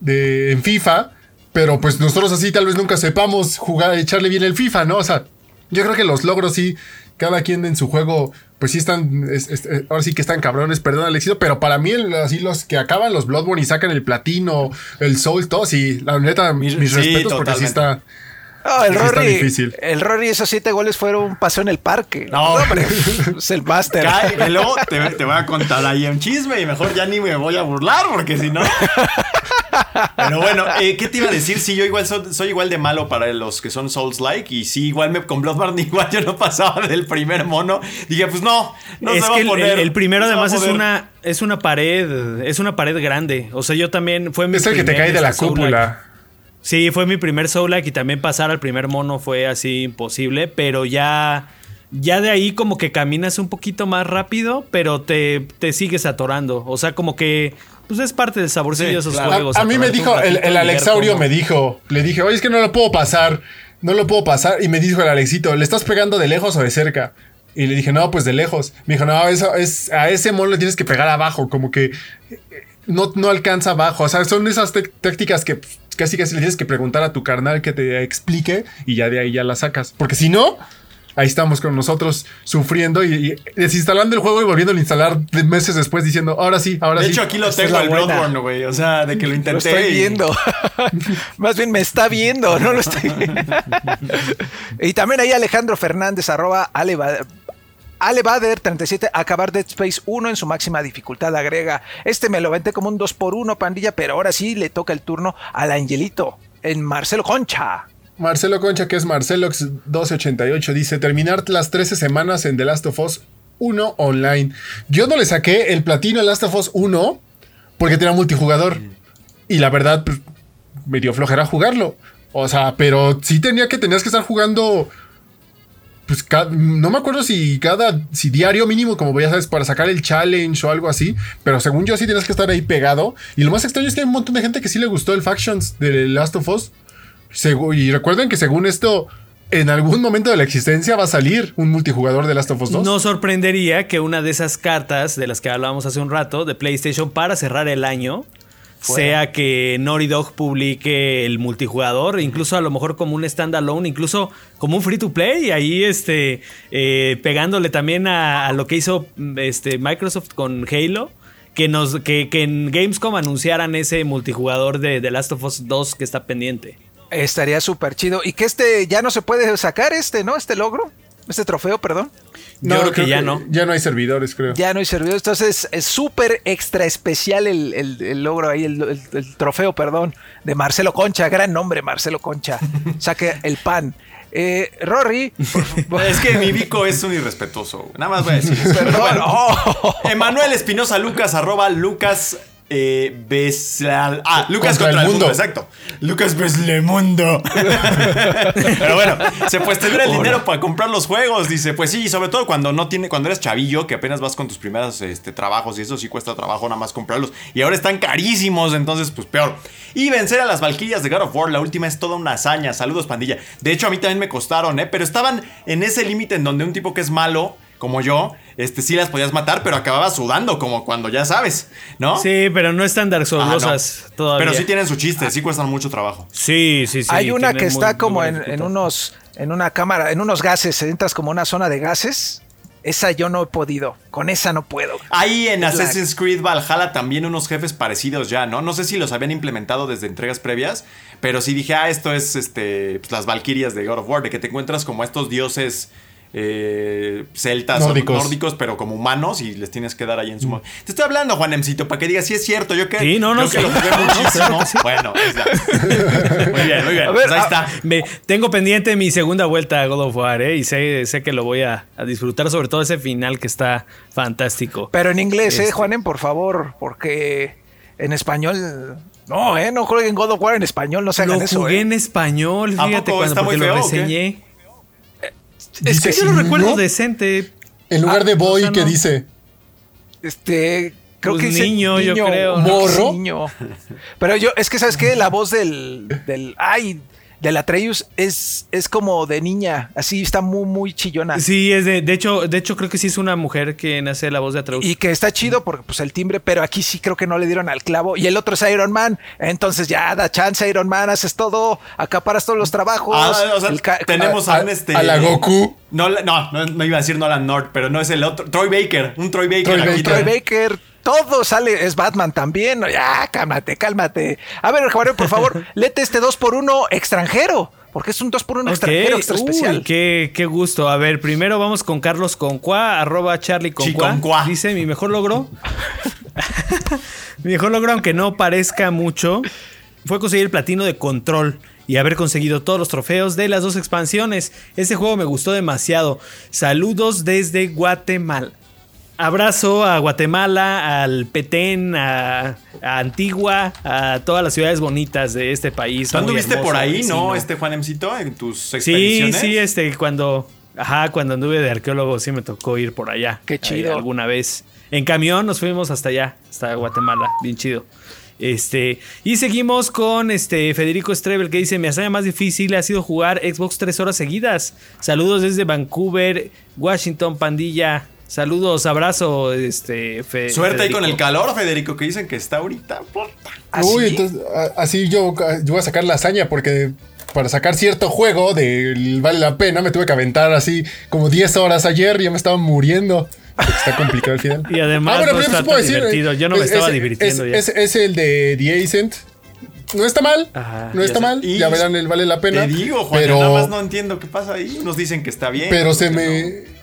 de, en FIFA, pero pues nosotros así tal vez nunca sepamos jugar, echarle bien el FIFA, ¿no? O sea, yo creo que los logros sí, cada quien en su juego, pues sí están, es- es- eh, ahora sí que están cabrones, perdón el éxito, pero para mí el- así los que acaban los Bloodborne y sacan el platino, el Soul, todo, sí, la neta, mis, mis Sí, respetos porque sí está... No, el Rory, difícil. el Rory, esos siete goles fueron un paseo en el parque. No. hombre, es el máster. Luego te, te voy a contar ahí un chisme y mejor ya ni me voy a burlar porque si no. Pero bueno, eh, ¿qué te iba a decir? Sí, yo igual soy, soy igual de malo para los que son Souls-like y sí, igual me, con Bloodborne igual yo no pasaba del primer mono. Dije, pues no, no es se va que a el, poner. el- el primero además es una es una pared, es una pared grande. O sea, yo también fue mi Es el que te cae de la cúpula. Sí, fue mi primer Soulike y también pasar al primer mono fue así imposible, pero ya ya de ahí como que caminas un poquito más rápido, pero te, te sigues atorando. O sea, como que pues es parte del saborcillo Sí, de esos claro. juegos. A, a mí me dijo, el, el Alexaurio me dijo, le dije, oye, es que no lo puedo pasar, no lo puedo pasar. Y me dijo el Alexito, ¿le estás pegando de lejos o de cerca? Y le dije, no, pues de lejos. Me dijo, no, eso es, a ese mono le tienes que pegar abajo, como que eh, no, no alcanza abajo. O sea, son esas tácticas que pues, casi casi le tienes que preguntar a tu carnal que te explique y ya de ahí ya la sacas. Porque si no, ahí estamos con nosotros sufriendo y, y desinstalando el juego y volviendo a instalar de- meses después diciendo, ahora sí, ahora De sí. hecho, aquí lo tengo buena. Bloodborne, güey. O sea, de que lo intenté. Lo estoy y- viendo. Más bien me está viendo, no lo estoy Y también ahí Alejandro Fernández, arroba Alevader 37, acabar Dead Space 1 en su máxima dificultad. Agrega, este me lo venté como un 2x1, pandilla, pero ahora sí le toca el turno al Angelito, en Marcelo Concha. Marcelo Concha, que es Marcelox1288, dice: terminar las 13 semanas en The Last of Us 1 online. Yo no le saqué el platino en Last of Us 1 porque tenía multijugador. Y la verdad, pues, me dio flojera jugarlo. O sea, pero sí tenía que tenías que estar jugando. Pues no me acuerdo si cada, si diario mínimo, como ya sabes, para sacar el challenge o algo así. Pero según yo, sí tienes que estar ahí pegado. Y lo más extraño es que hay un montón de gente que sí le gustó el Factions de Last of Us. Y recuerden que según esto, en algún momento de la existencia va a salir un multijugador de Last of Us 2. No sorprendería que una de esas cartas de las que hablábamos hace un rato de PlayStation para cerrar el año sea que Naughty Dog publique el multijugador, incluso a lo mejor como un standalone, incluso como un free to play, y ahí este, eh, pegándole también a, a lo que hizo este, Microsoft con Halo. Que, nos, que, que en Gamescom anunciaran ese multijugador de The Last of Us 2 que está pendiente. Estaría súper chido. Y que este ya no se puede sacar, este, ¿no? Este logro, este trofeo, perdón. Yo creo que ya no. Ya no hay servidores, creo. Ya no hay servidores. Entonces es súper extra especial el, el- el logro ahí, el, el- el trofeo, perdón, de Marcelo Concha. Gran nombre, Marcelo Concha. Saque el pan. Eh, Rory, por favor. Es que mi Vico es un irrespetuoso. Nada más voy a decir eso. Pero Perdón. bueno. Oh. Emanuel Espinosa Lucas, arroba Lucas. Eh, Besal- ah, Lucas Contra contra, el mundo. mundo. exacto. Lucas Beslemundo. Pero bueno, se pues tener el dinero para comprar los juegos, dice. Pues sí, sobre todo cuando no tiene, cuando eres chavillo, que apenas vas con tus primeros este, trabajos y eso sí cuesta trabajo nada más comprarlos. Y ahora están carísimos, entonces pues peor. Y vencer a las Valquirias de God of War, la última es toda una hazaña. Saludos, pandilla. De hecho, a mí también me costaron, ¿eh? Pero estaban en ese límite en donde un tipo que es malo, como yo, este sí las podías matar, pero acababa sudando, como cuando ya sabes, ¿no? Sí, pero no están Dark Ajá, no. Soulsas todavía. Pero sí tienen su chiste, sí cuestan mucho trabajo. Sí, sí, sí. Hay una que está muy como en, en unos, en una cámara, en unos gases, entras como una zona de gases. Esa yo no he podido. Con esa no puedo. Hay en Es la- Assassin's Creed Valhalla también unos jefes parecidos ya, ¿no? No sé si los habían implementado desde entregas previas, pero sí dije, ah, esto es este, pues, las Valquirias de God of War, de que te encuentras como estos dioses eh, celtas o Nórdicos. nórdicos, pero como humanos y les tienes que dar ahí en su... mo- Te estoy hablando, Juanemcito, para que digas si es cierto. Yo que, Sí, no, no, yo que sí. lo jugué muchísimo. sí. Bueno. Muy bien, muy bien. A ver, pues ahí a- está. Me, tengo pendiente mi segunda vuelta a God of War, ¿eh? Y sé, sé que lo voy a, a disfrutar, sobre todo ese final que está fantástico. Pero en inglés, eh, Este. Juanen, por favor, porque en español. No, eh, no jueguen God of War en español, no se hagan Lo eso. jugué eh. en español, ¿A fíjate, cuando porque lo feo o qué? reseñé. Es que Yo lo recuerdo ¿no? decente. En lugar Ah, de boy, o sea, que dice? Este, creo Pues que dice niño, yo creo, ¿Morro? niño. Pero yo, es que sabes qué, la voz del, del, ay, del Atreus es, es como de niña, así está muy, muy chillona. Sí, es de, de hecho, de hecho creo que sí es una mujer que nace la voz de Atreus. Y que está chido porque pues el timbre, pero aquí sí creo que no le dieron al clavo. Y el otro es Iron Man. Entonces ya da chance, Iron Man, haces todo, acaparas todos los trabajos. Ah, o sea, tenemos a, a- un este. a la Goku. No, la- no, no, no iba a decir Nolan North, pero no es el otro. Troy Baker. Un Troy Baker. Troy aquí Baker. Troy Baker, todo sale, es Batman también. No, Ya, cálmate, cálmate. A ver, Javier, por favor, lete este 2 por 1 extranjero. Porque es un 2 por 1 Ok, extranjero extra uy, especial. qué, qué gusto. A ver, primero vamos con Carlos Concua, arroba Charlie Concua. Chiconcuá. Dice, mi mejor logro. mi mejor logro, aunque no parezca mucho, fue conseguir el platino de control y haber conseguido todos los trofeos de las dos expansiones. Ese juego me gustó demasiado. Saludos desde Guatemala. Abrazo a Guatemala, al Petén, a, a Antigua, a todas las ciudades bonitas de este país. ¿Tú anduviste por ahí, vecino. no, este Juan Emcito, en tus Sí, expediciones? sí, este, cuando. Ajá, cuando anduve de arqueólogo sí me tocó ir por allá. Qué eh, chido. alguna vez. En camión nos fuimos hasta allá, hasta Guatemala. Bien chido. Este, y seguimos con este Federico Strebel que dice: Mi hazaña más difícil ha sido jugar Xbox tres horas seguidas. Saludos desde Vancouver, Washington, pandilla. Saludos, abrazo, este. Fe- Suerte ahí con el calor, Federico, que dicen que está ahorita. ¿Así? Uy, entonces, a- así yo, yo voy a sacar la hazaña porque para sacar cierto juego del Vale la Pena me tuve que aventar así como 10 horas ayer y ya me estaba muriendo. Está complicado el final. Y además no pero está puedo tan divertido. Yo no me estaba divirtiendo es, ya. Es, es el de The Ascent. No está mal. Ajá. no está mal. Y ya verán el Vale la Pena. Te digo, Juan, pero, nada más no entiendo qué pasa ahí. Nos dicen que está bien. pero se me...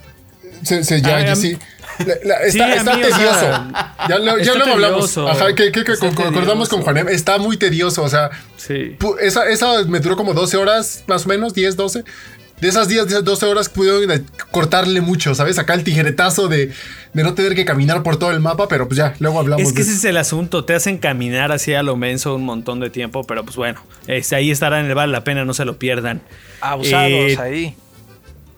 Se, se- ya, ya sí. La- la- Sí, está a está mí, o sea, tedioso. ya lo- ya está luego hablamos. tedioso. Ajá, que, que- que Está concordamos con tedioso. Juanem. Está muy tedioso. O sea, Sí. pu- esa, esa me duró como 12 horas, más o menos, 10, 12. De esas 10, 10, 12 horas pudieron eh, cortarle mucho, ¿sabes? Acá el tijeretazo de, de no tener que caminar por todo el mapa, pero pues ya, luego hablamos Es que de ese es el asunto, te hacen caminar así a lo menso un montón de tiempo, pero pues bueno, este, ahí estará en el vale la pena, no se lo pierdan. Abusados Eh, ahí.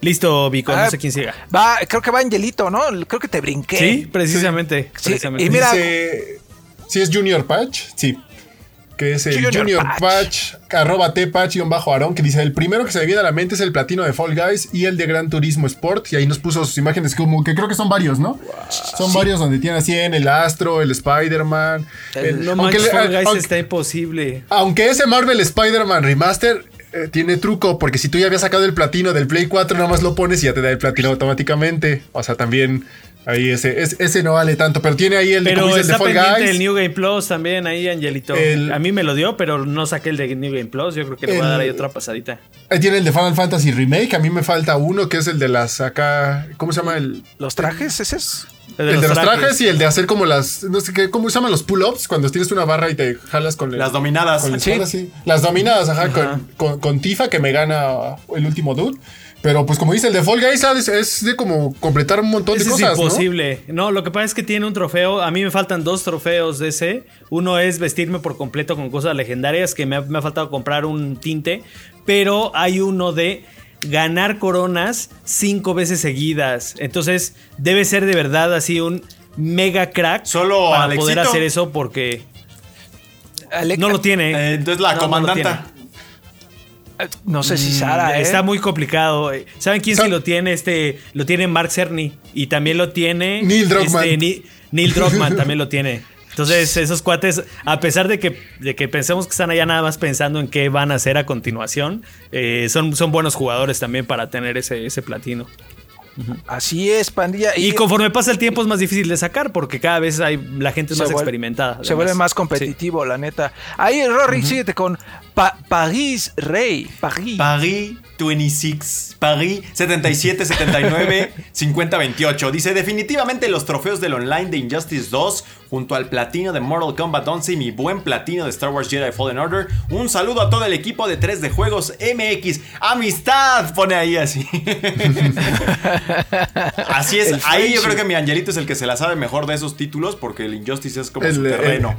Listo, Vico, Ah, no sé quién siga. Va, creo que va Angelito, ¿no? Creo que te brinqué. Sí, precisamente. Sí, precisamente. y mira- Dice, si es Junior Patch, sí. Que es el Junior Junior, Patch. Patch, arroba T-Patch bajo Aarón, que dice, el primero que se me viene a la mente es el platino de Fall Guys y el de Gran Turismo Sport. Y ahí nos puso sus imágenes como que creo que son varios, ¿no? Son varios donde tiene así en el Astro, el Spider-Man. no aunque manches, le- Fall Guys aunque- está imposible. Aunque ese Marvel Spider-Man Remaster eh, tiene truco, porque si tú ya habías sacado el platino del Play 4, nada más lo pones y ya te da el platino automáticamente. O sea, también ahí ese, es- ese no vale tanto, pero tiene ahí el Pero dice, el de está Fall pendiente Guys. el New Game Plus también ahí, Angelito. El- a mí me lo dio, pero no saqué el de New Game Plus. Yo creo que le voy a dar ahí otra pasadita. Ahí tiene el de Final Fantasy Remake. A mí me falta uno que es el de las acá. ¿Cómo se llama? El, ¿Los trajes? ¿Ese es? el de los trajes. y el de hacer como las. No sé qué. ¿Cómo se llaman los pull-ups? Cuando tienes una barra y te jalas con el- Las dominadas. Con Sí. espalda, sí. Las dominadas, ajá, Con, con- con Tifa que me gana el último dude. Pero pues como dice, el de Fall Guys ¿sabes? es de como completar un montón de cosas, es ¿no? imposible. ¿no? lo que pasa es que tiene un trofeo. A mí me faltan dos trofeos de ese. Uno es vestirme por completo con cosas legendarias, que me ha, me ha faltado comprar un tinte. Pero hay uno de ganar coronas cinco veces seguidas. Entonces debe ser de verdad así un mega crack Solo para Alexito. poder hacer eso porque no lo tiene. Eh, entonces la No, comandanta. No sé si Sara, ¿eh? Está muy complicado. ¿Saben quién Sa- sí lo tiene? Este, lo tiene Mark Cerny. Y también lo tiene. Neil Druckmann. este, Ni- Neil Druckmann también lo tiene. Entonces, esos cuates, a pesar de que, de que pensemos que están allá nada más pensando en qué van a hacer a continuación, eh, son, son buenos jugadores también para tener ese, ese platino. Así es, pandilla. Y, conforme pasa el tiempo es más difícil de sacar porque cada vez hay, la gente es más vuelve- experimentada. Se vuelve más competitivo, la neta. Ahí, Rory, síguete con Pa- París Rey. París. Paris 26, Paris 77, 79, 50, 28. Dice, definitivamente los trofeos del online de Injustice 2, junto al platino de Mortal Kombat 11 y mi buen platino de Star Wars Jedi Fallen Order. Un saludo a todo el equipo de 3 de Juegos MX. Amistad, pone ahí así. así es, El ahí yo creo que mi Angelito es el que se la sabe mejor de esos títulos, porque el Injustice es como El- su el- terreno.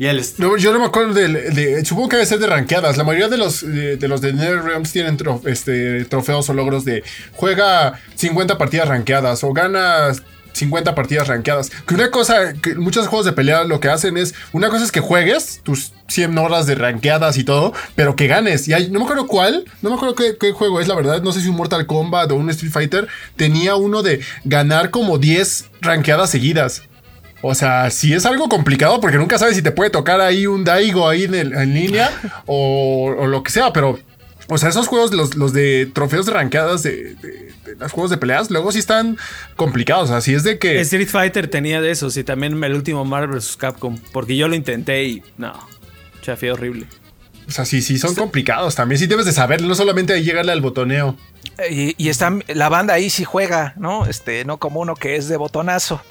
Y el... No, yo no me acuerdo de, Supongo que debe ser de rankeadas. La mayoría de los de, de los de NetherRealms tienen este, trofeos o logros de juega 50 partidas rankeadas o gana 50 partidas rankeadas. Que una cosa, que muchos juegos de pelea lo que hacen es. Una cosa es que juegues tus 100 horas de rankeadas y todo, pero que ganes. Y hay, no me acuerdo cuál, no me acuerdo qué, qué juego es, la verdad. No sé si un Mortal Kombat o un Street Fighter tenía uno de ganar como 10 rankeadas seguidas. O sea, sí es algo complicado porque nunca sabes si te puede tocar ahí un Daigo ahí en, el- en línea o, o lo que sea, pero. O sea, esos juegos, los, los de trofeos de rankeadas de, de- de los juegos de peleas, luego sí están complicados. Así es de que. Street Fighter tenía de esos y también el último Marvel vs. Capcom. Porque yo lo intenté y no, chafé horrible. O sea, sí, sí, son complicados también. Sí debes de saber, no solamente ahí llegarle al botoneo. Y, y está la banda ahí sí juega, ¿no? Este, no como uno que es de botonazo.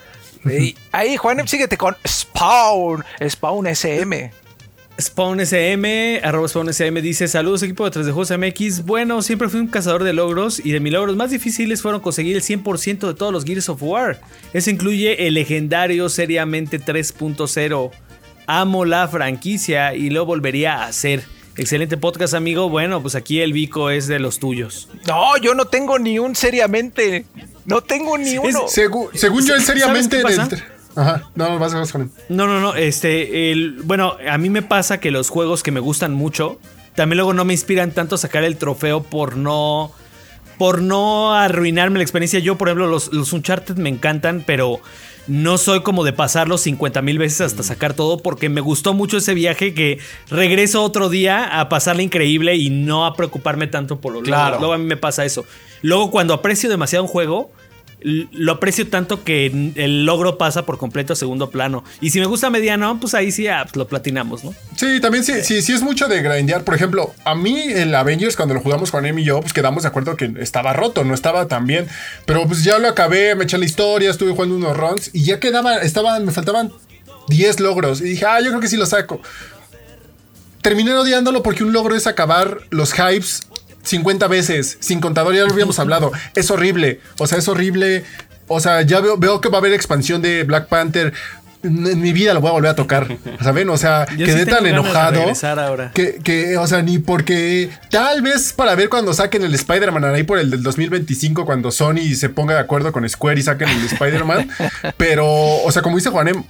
Y ahí, Juan, síguete con Spawn, Spawn SM. Spawn SM, arroba Spawn SM dice: Saludos, equipo de 3 de Juegos MX. Bueno, siempre fui un cazador de logros y de mis logros más difíciles fueron conseguir el 100% de todos los Gears of War. Eso incluye el legendario Seriamente 3.0. Amo la franquicia y lo volvería a hacer. Excelente podcast, amigo. Bueno, pues aquí el Vico es de los tuyos. No, yo no tengo ni un seriamente. No tengo ni uno. Segu- según yo, él ¿Sabes seriamente. Ajá, no, vas, vas, Juan. No, no, no. Este, el, bueno, a mí me pasa que los juegos que me gustan mucho, también luego no me inspiran tanto a sacar el trofeo por no. Por no arruinarme la experiencia. Yo, por ejemplo, los, los Uncharted me encantan, pero no soy como de pasarlos 50 mil veces hasta sacar todo, porque me gustó mucho ese viaje que regreso otro día a pasarla increíble y no a preocuparme tanto por lo Claro. Luego a mí me pasa eso. Luego, cuando aprecio demasiado un juego, lo aprecio tanto que el logro pasa por completo a segundo plano. Y si me gusta mediano, pues ahí sí ah, pues lo platinamos, ¿no? Sí, también sí, sí, sí es mucho de grindear. Por ejemplo, a mí el Avengers, cuando lo jugamos con Em y yo, pues quedamos de acuerdo que estaba roto, no estaba tan bien. Pero pues ya lo acabé, me eché la historia, estuve jugando unos runs y ya quedaba, estaban, me faltaban 10 logros. Y dije, ah, yo creo que sí lo saco. Terminé odiándolo porque un logro es acabar los hypes 50 veces, sin contador, ya lo habíamos hablado. Es horrible, o sea, es horrible. O sea, ya veo, veo que va a haber expansión de Black Panther. En mi vida lo voy a volver a tocar, ¿saben? O sea, Yo quedé sí tan enojado ahora. que, que, o sea, ni porque tal vez para ver cuando saquen el Spider-Man ahí por el del 2025, cuando Sony se ponga de acuerdo con Square y saquen el Spider-Man. pero, o sea, como dice Juanem,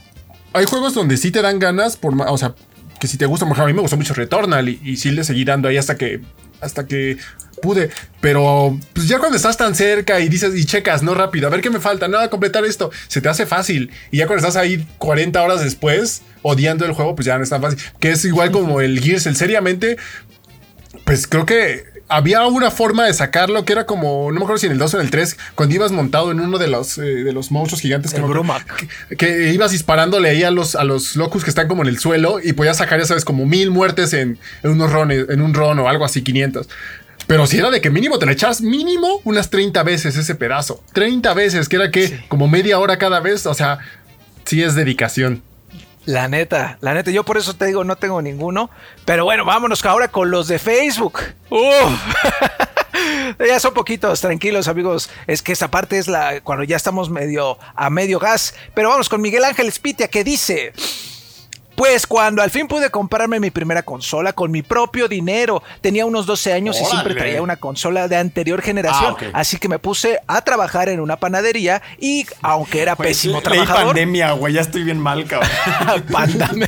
hay juegos donde sí te dan ganas, por, o sea, que si te gusta, por ejemplo, a mí me gustó mucho Returnal y, y sí le seguí dando ahí hasta que, hasta que pude. Pero, pues ya cuando estás tan cerca y dices y checas, no rápido, a ver qué me falta, nada, completar esto, se te hace fácil. Y ya cuando estás ahí 40 horas después, odiando el juego, pues ya no es tan fácil. Que es igual como el Gears, el seriamente, pues creo que había una forma de sacarlo que era como, no me acuerdo si en el 2 o en el 3, cuando ibas montado en uno de los, eh, de los monstruos gigantes que, no que, que ibas disparándole ahí a los, a los locus que están como en el suelo y podías sacar, ya sabes, como mil muertes en, en, unos rones, en un ron o algo así, 500. Pero si era de que mínimo te le echas mínimo unas 30 veces ese pedazo. 30 veces, que era que como media hora cada vez, o sea, sí es dedicación. La neta, la neta, yo por eso te digo, no tengo ninguno. Pero bueno, vámonos ahora con los de Facebook. ¡Uf! ya son poquitos, tranquilos amigos. Es que esta parte es la cuando ya estamos medio a medio gas. Pero vamos con Miguel Ángel Spitia que dice. Pues cuando al fin pude comprarme mi primera consola con mi propio dinero, tenía unos 12 años y siempre traía una consola de anterior generación, Ah, así que me puse a trabajar en una panadería y aunque era Güey, pésimo leí trabajador, pandemia, güey, ya estoy bien mal, cabrón. Pándame.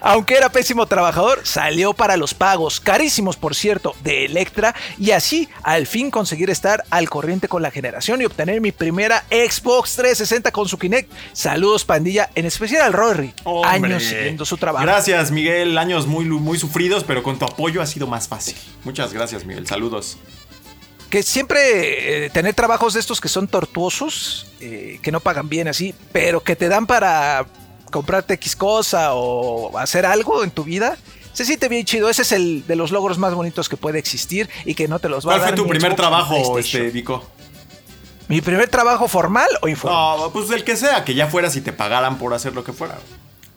Aunque era pésimo trabajador, salió para los pagos, carísimos por cierto, de Electra y así al fin conseguir estar al corriente con la generación y obtener mi primera Xbox 360 con su Kinect. Saludos pandilla, en especial al Rory, Hombre. años siguiendo su trabajo. Gracias, Miguel. Años muy, muy sufridos, pero con tu apoyo ha sido más fácil. Muchas gracias, Miguel. Saludos. Que siempre eh, tener trabajos de estos que son tortuosos, eh, que no pagan bien así, pero que te dan para comprarte X cosa o hacer algo en tu vida, Se siente bien chido. Ese es el de los logros más bonitos que puede existir y que no te los va a ¿Cuál dar fue tu primer Xbox trabajo, este, Vico? ¿Mi primer trabajo formal o informal? No, pues el que sea, que ya fueras y te pagaran por hacer lo que fuera.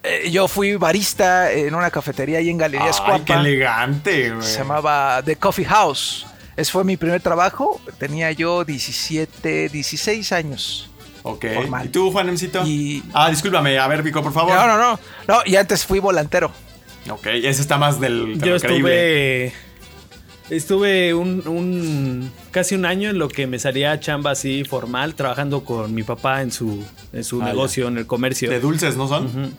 Eh, yo fui barista en una cafetería ahí en Galerías Ay, qué elegante, güey. Se llamaba The Coffee House. Ese fue mi primer trabajo. Tenía yo 17, 16 años. Ok. formal. ¿Y tú, Juanemcito? Y- Ah, discúlpame. A ver, Vico, por favor. No, no, no. No, y antes fui volantero. Ok, ese está más del. de Yo lo creíble. Estuve. Un, un- casi un año en lo que me salía chamba así formal, trabajando con mi papá en su, en su Ah, negocio, en el comercio. De dulces, ¿no son?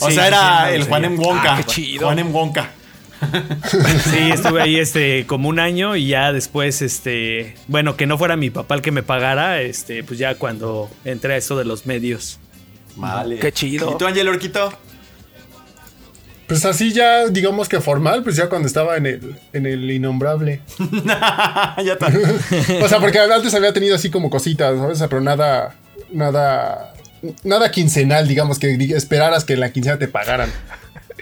O Sí, sea, era sí, el Juan. M. Wonka. Ah, qué chido. Juan M. Wonka. Sí, estuve ahí este como un año y ya después este, bueno, que no fuera mi papá el que me pagara, este, pues ya cuando entré a eso de los medios. Vale. Qué chido. ¿Y tú, Angel Orquito? Pues así ya, digamos que formal, pues ya cuando estaba en el, en el innombrable. ya está. O sea, porque antes había tenido así como cositas, ¿sabes? Pero nada, nada, nada quincenal, digamos, que esperaras que en la quincena te pagaran.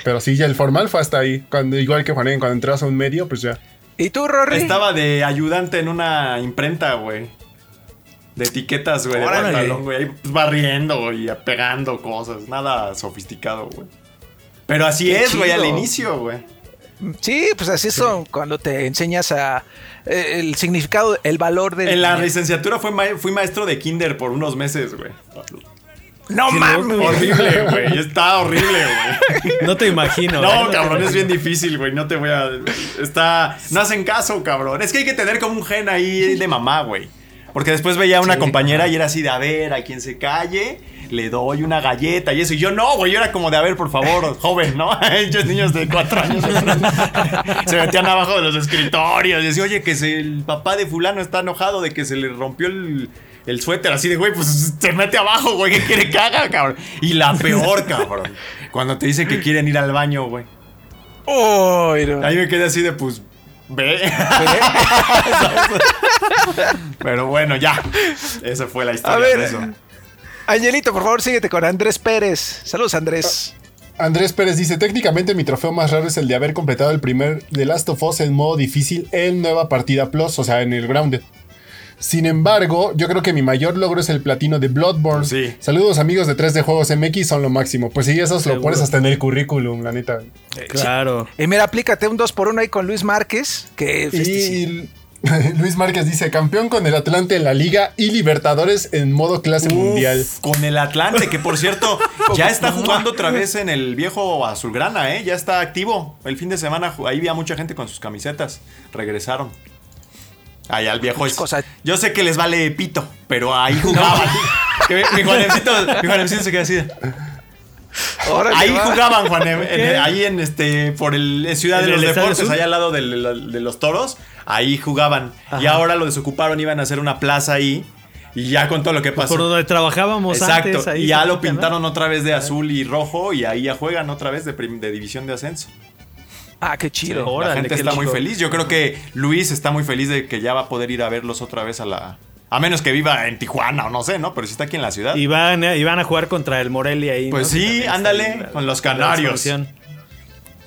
Pero sí, ya el formal fue hasta ahí. Cuando, igual que Juanen, cuando entras a un medio, pues ya. ¿Y tú, Rory? Estaba de ayudante en una imprenta, güey. De etiquetas, güey, de pantalón, güey. Ahí pues, barriendo, güey, y pegando cosas. Nada sofisticado, güey. Pero así Qué es, güey, al inicio, güey. Sí, pues así son cuando te enseñas a eh, el significado, el valor del. En la dinero. licenciatura fue ma- fui maestro de kinder por unos meses, güey. No mames. Horrible, güey. Está horrible, güey. No te imagino. No, ¿eh? cabrón, es bien difícil, güey. No te voy a. Está. No hacen caso, cabrón. Es que hay que tener como un gen ahí de mamá, güey. Porque después veía a una compañera y era así de a ver, a quien se calle, le doy una galleta y eso. Y yo no, güey. Yo era como de a ver, por favor, joven, ¿no? Ellos niños de cuatro años se metían abajo de los escritorios. Y decía, oye, que el papá de Fulano está enojado de que se le rompió el. El suéter así de, güey, pues se mete abajo, güey, ¿qué quiere que haga, cabrón? Y la peor, cabrón, cuando te dice que quieren ir al baño, güey. Uy, no. Ahí me quedé así de, pues, ve. Pero bueno, ya. Esa fue la historia A ver, de eso. Angelito, por favor, síguete con Andrés Pérez. Saludos, Andrés. Andrés Pérez dice, técnicamente mi trofeo más raro es el de haber completado el primer The Last of Us en modo difícil en Nueva Partida Plus, o sea, en el Grounded. Sin embargo, yo creo que mi mayor logro es el platino de Bloodborne. Sí. Saludos amigos de 3D Juegos MX, son lo máximo. Pues sí, esos lo pones hasta en el currículum, la neta. Claro. Y mira, aplícate un 2x1 ahí con Luis Márquez. Que sí. Y Luis Márquez dice, campeón con el Atlante en la liga y Libertadores en modo clase mundial. Con el Atlante, que por cierto, ya está jugando otra vez en el viejo Azulgrana, ¿eh? Ya está activo. El fin de semana ahí había mucha gente con sus camisetas. Regresaron. Allá al viejo es. cosa. Yo sé que les vale pito, pero ahí jugaban. Mi Juanemcito, mi Juanemcito se queda así. Órale, Ahí va. jugaban, Juan, en- ahí en este, por el en Ciudad ¿En de los Deportes, allá al lado del- de los toros, ahí jugaban. Y ahora lo desocuparon, iban a hacer una plaza ahí. Y ya con todo lo que pasó. Por donde trabajábamos Exacto. antes. Ahí y ya lo pintaron otra vez de azul y rojo. Y ahí ya juegan otra vez de, división de ascenso. Ah, qué chido. Órale, la gente está muy feliz. Yo creo que Luis está muy feliz de que ya va a poder ir a verlos otra vez a la. A menos que viva en Tijuana o no sé, ¿no? Pero si está aquí en la ciudad. Y van, a- y van a jugar contra el Morelia ahí. Pues ¿no? sí, ándale, ahí con los la canarios.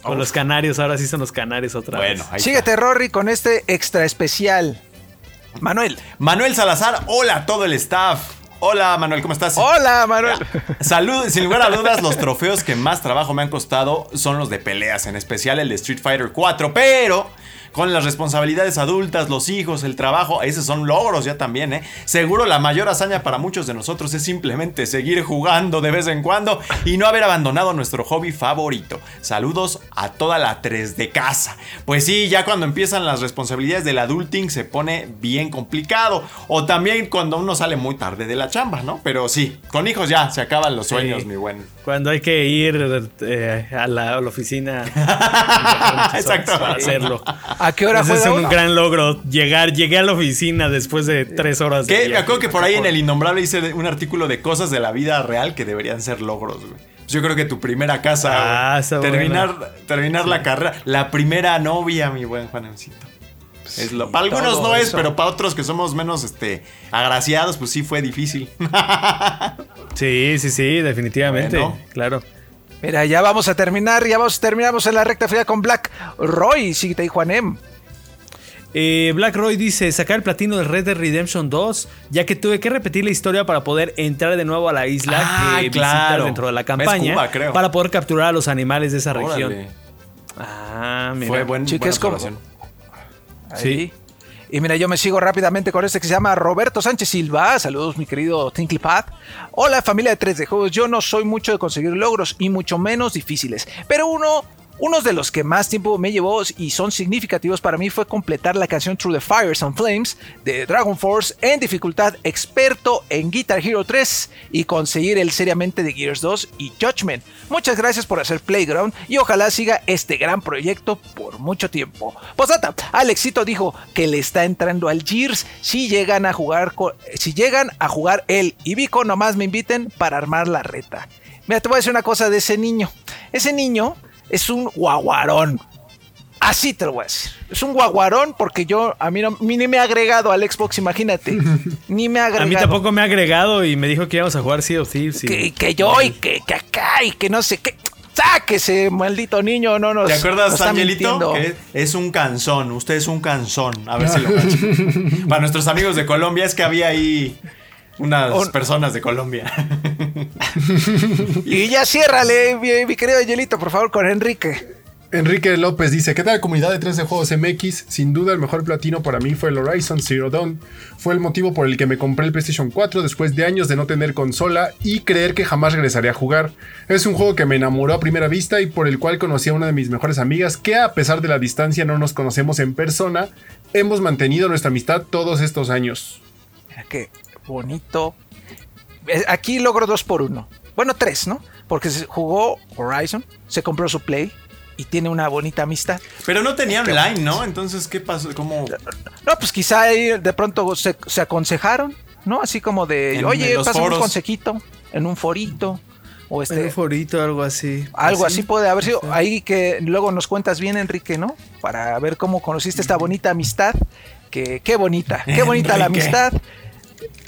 Con Uf. los canarios, ahora sí son los canarios otra Bueno, vez. ahí Síguete, está. Rory, con este extra especial. Manuel. Manuel Salazar, hola a todo el staff. Hola Manuel, ¿cómo estás? Hola, Manuel. Salud, sin lugar a dudas, los trofeos que más trabajo me han costado son los de peleas, en especial el de Street Fighter 4, pero con las responsabilidades adultas, los hijos, el trabajo, esos son logros ya también, ¿eh? Seguro la mayor hazaña para muchos de nosotros es simplemente seguir jugando de vez en cuando y no haber abandonado nuestro hobby favorito. Saludos a toda la 3 de casa. Pues sí, ya cuando empiezan las responsabilidades del adulting se pone bien complicado. O también cuando uno sale muy tarde de la chamba, ¿no? Pero sí, con hijos ya se acaban los sueños, Sí. mi buen. Cuando hay que ir eh, a, la, a la oficina. Exacto. Para hacerlo. ¿A qué hora Ese es juega? un gran logro. Llegar, llegué a la oficina después de tres horas. de Que me acuerdo que por ahí en el Innombrable hice un artículo de cosas de la vida real que deberían ser logros, güey. Pues Yo creo que tu primera casa, Ah, güey, terminar, terminar la carrera, la primera novia, mi buen Juanemcito. Es lo, para algunos no es, eso. pero para otros que somos menos este, agraciados, pues sí fue difícil. Sí, sí, sí, definitivamente. Bueno. Claro. Mira, ya vamos a terminar, ya vamos, terminamos en la recta final con Black Roy, sí, te dijo Anem. Eh, Black Roy dice, sacar el platino de Red Dead Redemption 2, ya que tuve que repetir la historia para poder entrar de nuevo a la isla Ah, que claro. dentro de la campaña Cuba, creo. para poder capturar a los animales de esa región. Ah, mira. Fue buen, buena es como- observación. Sí. Y mira, yo me sigo rápidamente con este que se llama Roberto Sánchez Silva. Saludos, mi querido Tinklypad. Hola, familia de 3D Juegos. Yo no soy mucho de conseguir logros y mucho menos difíciles. Pero uno, unos de los que más tiempo me llevó y son significativos para mí fue completar la canción Through the Fires and Flames de Dragon Force en dificultad experto en Guitar Hero 3 y conseguir el seriamente de Gears 2 y Judgment. Muchas gracias por hacer Playground y ojalá siga este gran proyecto por mucho tiempo. Posata, Alexito dijo que le está entrando al Gears si llegan a jugar si llegan a jugar él y Vico nomás me inviten para armar la reta. Mira, te voy a decir una cosa de ese niño. Ese niño es un guaguarón. Así te lo voy a decir. Es un guaguarón porque yo, a mí, no, a mí ni me ha agregado al Xbox, imagínate. Ni me ha agregado. A mí tampoco me ha agregado y me dijo que íbamos a jugar Sea of Thieves. y- Que, que yo y que, que acá y que no sé qué. Sáquese, maldito niño, no nos. ¿Te acuerdas, Angelito? Que es un canzón. Usted es un canzón. A ver si lo cachan. Para nuestros amigos de Colombia, es que había ahí unas Un- personas de Colombia. Y ya ciérrale, mi, mi querido Angelito, por favor, con Enrique. Enrique López dice, ¿qué tal comunidad de 3 de juegos MX? Sin duda el mejor platino para mí fue el Horizon Zero Dawn. Fue el motivo por el que me compré el PlayStation 4 después de años de no tener consola y creer que jamás regresaría a jugar. Es un juego que me enamoró a primera vista y por el cual conocí a una de mis mejores amigas que a pesar de la distancia no nos conocemos en persona, hemos mantenido nuestra amistad todos estos años. Mira qué bonito. Eh, Aquí logro dos por uno. Bueno, tres, ¿no? Porque se jugó Horizon, se compró su Play y tiene una bonita amistad. Pero no tenía online, ¿no? Entonces, ¿qué pasó? ¿Cómo? No, pues quizá ahí de pronto se, se aconsejaron, ¿no? Así como de, En- oye, en pásame un foros. consejito en un forito. O este, En un forito, algo así. algo ¿Así? así puede haber sido. Ahí que luego nos cuentas bien, Enrique, ¿no? Para ver cómo conociste esta bonita amistad. Que, qué bonita, qué bonita la amistad.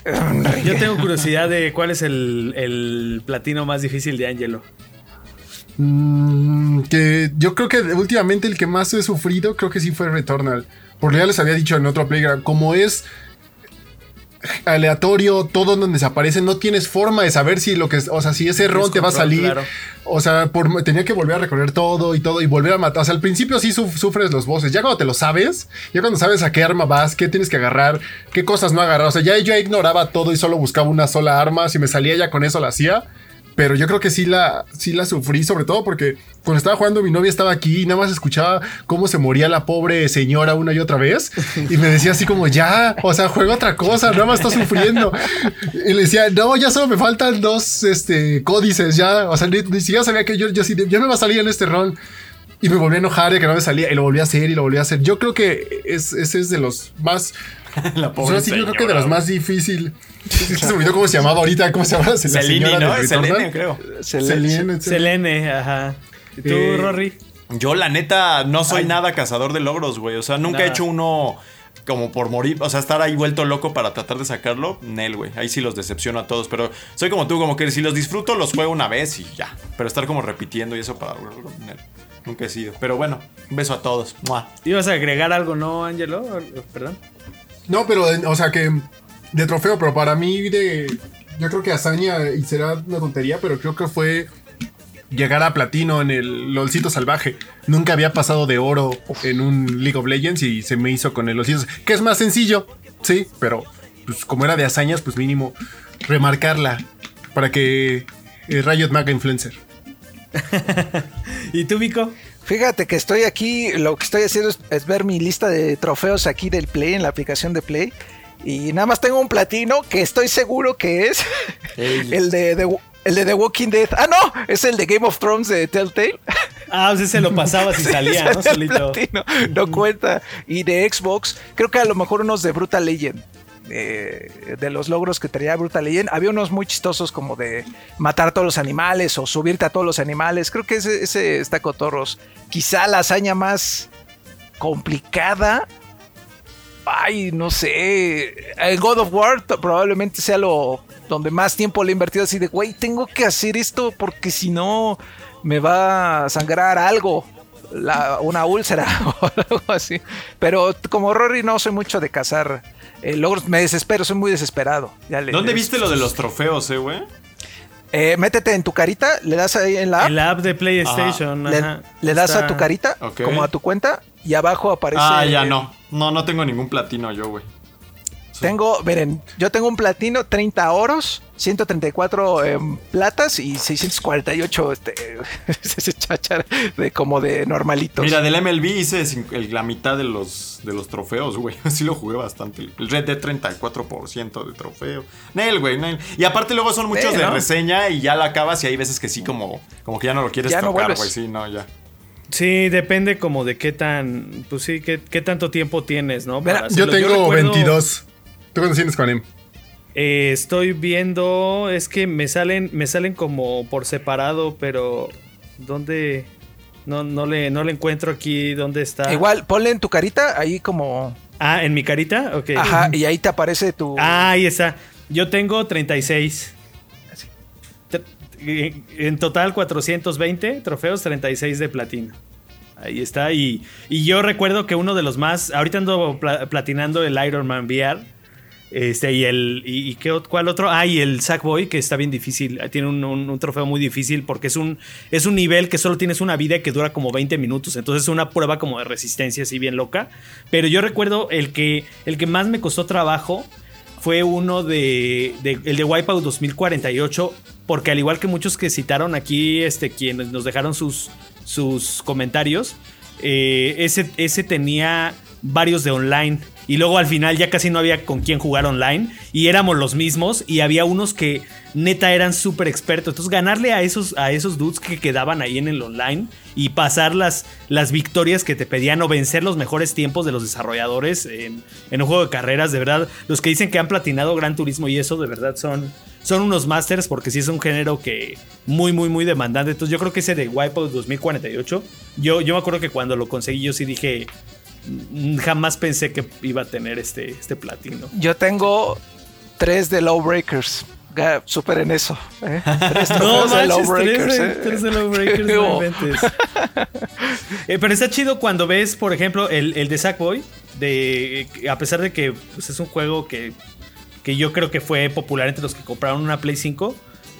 Yo tengo curiosidad de cuál es el, el platino más difícil de Angelo. Mm, que yo creo que últimamente el que más he sufrido creo que sí fue Returnal. Porque ya les había dicho en otro playground, como es aleatorio, todo donde se aparece, no tienes forma de saber si lo que es, o sea, si ese ron te va a salir. claro. O sea, por, tenía que volver a recorrer todo y todo y volver a matar. O sea, al principio sí suf- sufres los bosses. Ya cuando te lo sabes, ya cuando sabes a qué arma vas, qué tienes que agarrar, qué cosas no agarrar. O sea, ya yo ignoraba todo y solo buscaba una sola arma. Si me salía ya con eso la hacía. Pero yo creo que sí la, sí la sufrí, sobre todo porque cuando estaba jugando mi novia estaba aquí y nada más escuchaba cómo se moría la pobre señora una y otra vez. Y me decía así como, ya, o sea, juega otra cosa, nada más está sufriendo. Y le decía, no, ya solo me faltan dos este, códices, ya. O sea, ni, ni siquiera sabía que yo, yo ya me va a salir en este rol. Y me volví a enojar de que no me salía y lo volví a hacer y lo volví a hacer. Yo creo que es, ese es de los más... La pobre ahora sí, yo creo que de los más difícil. Es que se me olvidó cómo se llamaba ahorita, cómo se llama la Selene, ¿no? Selene, creo. Selene, Selene, ajá. ¿Y tú, Eh, Rory? Yo, la neta, no soy nada cazador de logros, güey. O sea, nunca he hecho uno como por morir. O sea, estar ahí vuelto loco para tratar de sacarlo. Nel, güey. Ahí sí los decepciono a todos. Pero soy como tú, como que si los disfruto, los juego una vez y ya. Pero estar como repitiendo y eso para. Nel. Nunca he sido. Pero bueno, un beso a todos. ¡Mua! ¿Ibas a agregar algo, no, Angelo? Perdón. No, pero, o sea, que de trofeo, pero para mí de... Yo creo que hazaña, y será una tontería, pero creo que fue llegar a platino en el LOLcito salvaje. Nunca había pasado de oro en un League of Legends y se me hizo con el LOLcito, que es más sencillo, sí, pero pues como era de hazañas, pues mínimo remarcarla para que eh, Riot me haga influencer. ¿Y tú, Vico? Fíjate que estoy aquí, lo que estoy haciendo es, es ver mi lista de trofeos aquí del Play, en la aplicación de Play. Y nada más tengo un platino que estoy seguro que es Ey. el de, The- el de The Walking Dead. Ah, no, es el de Game of Thrones de Telltale. Ah, pues ese lo pasabas y salía, ¿no? Ese Solito. platino, no cuenta. Y de Xbox, creo que a lo mejor unos de Brutal Legend. Eh, de los logros que traía Brutal Legend, había unos muy chistosos como de matar a todos los animales o subirte a todos los animales. Creo que ese, ese está cotorros. Quizá la hazaña más complicada. Ay, no sé. El God of War probablemente sea lo donde más tiempo le he invertido así de, güey, tengo que hacer esto porque si no me va a sangrar algo. la- una úlcera o algo así. Pero como Rory no soy mucho de cazar eh, logros, me desespero, soy muy desesperado. Ya le- ¿Dónde le- viste lo de los trofeos, eh, güey? Eh, métete en tu carita, le das ahí en la app, El app de PlayStation. le, ajá, le das está- a tu carita, como a tu cuenta, y abajo aparece. Ah, ya no. No, no tengo ningún platino yo, güey. Tengo, miren, yo tengo un platino, 30 oros, 134 em, platas y 648 este, ese cháchara de como de normalitos. Mira, del MLB hice la mitad de los, de los trofeos, güey. Sí lo jugué bastante. El Red Dead 34% de trofeo. Nail, güey, nail. Y aparte luego son muchos Sí, de ¿no? reseña y ya la acabas y hay veces que sí como, como que ya no lo quieres Ya no tocar, vuelves. güey. Sí, no, ya. Sí, depende como de qué tan, pues sí, qué, qué tanto tiempo tienes, ¿no? Mira, Yo tengo recuerdo, 22. ¿Tú cuántos tienes, Juanem? eh, estoy viendo, es que me salen, me salen como por separado, pero ¿dónde? No, no le, no le encuentro aquí dónde está. Igual, ponle en tu carita, ahí como. Ah, en mi carita, ok. Ajá, y ahí te aparece tu. Ah, ahí está. Yo tengo 36. Tre- En en total 420 trofeos, 36 de platino. Ahí está. Y, y yo recuerdo que uno de los más. Ahorita ando pla- platinando el Iron Man VR. Este, y el. ¿Y, qué, cuál otro? Ah, y el Sackboy, que está bien difícil. Tiene un, trofeo muy difícil porque es un, es un nivel que solo tienes una vida que dura como 20 minutos. Entonces es una prueba como de resistencia así bien loca. Pero yo recuerdo el que, el que más me costó trabajo fue uno de, de- el de Wipeout 2048, porque al igual que muchos que citaron aquí, este, quienes nos dejaron sus, sus comentarios, eh, ese, ese tenía varios de online. Y luego al final ya casi no había con quién jugar online. Y éramos los mismos. Y había unos que neta eran súper expertos. Entonces ganarle a esos, a esos dudes que quedaban ahí en el online. Y pasar las, las victorias que te pedían. O vencer los mejores tiempos de los desarrolladores en, en un juego de carreras. De verdad, los que dicen que han platinado Gran Turismo y eso de verdad son, son unos masters. Porque sí es un género que muy, muy, muy demandante. Entonces yo creo que ese de Wipeout 2048. Yo, yo me acuerdo que cuando lo conseguí yo sí dije... "Mm, Jamás pensé que iba a tener este, este platino. Yo tengo tres de Lowbreakers. Ga- Superen eso. ¿eh? Tres No de tres de, ¿eh? tres de no inventes. Eh, pero está chido cuando ves, por ejemplo, el, el de Sackboy. De, a pesar de que pues, es un juego que, que yo creo que fue popular entre los que compraron una Play 5.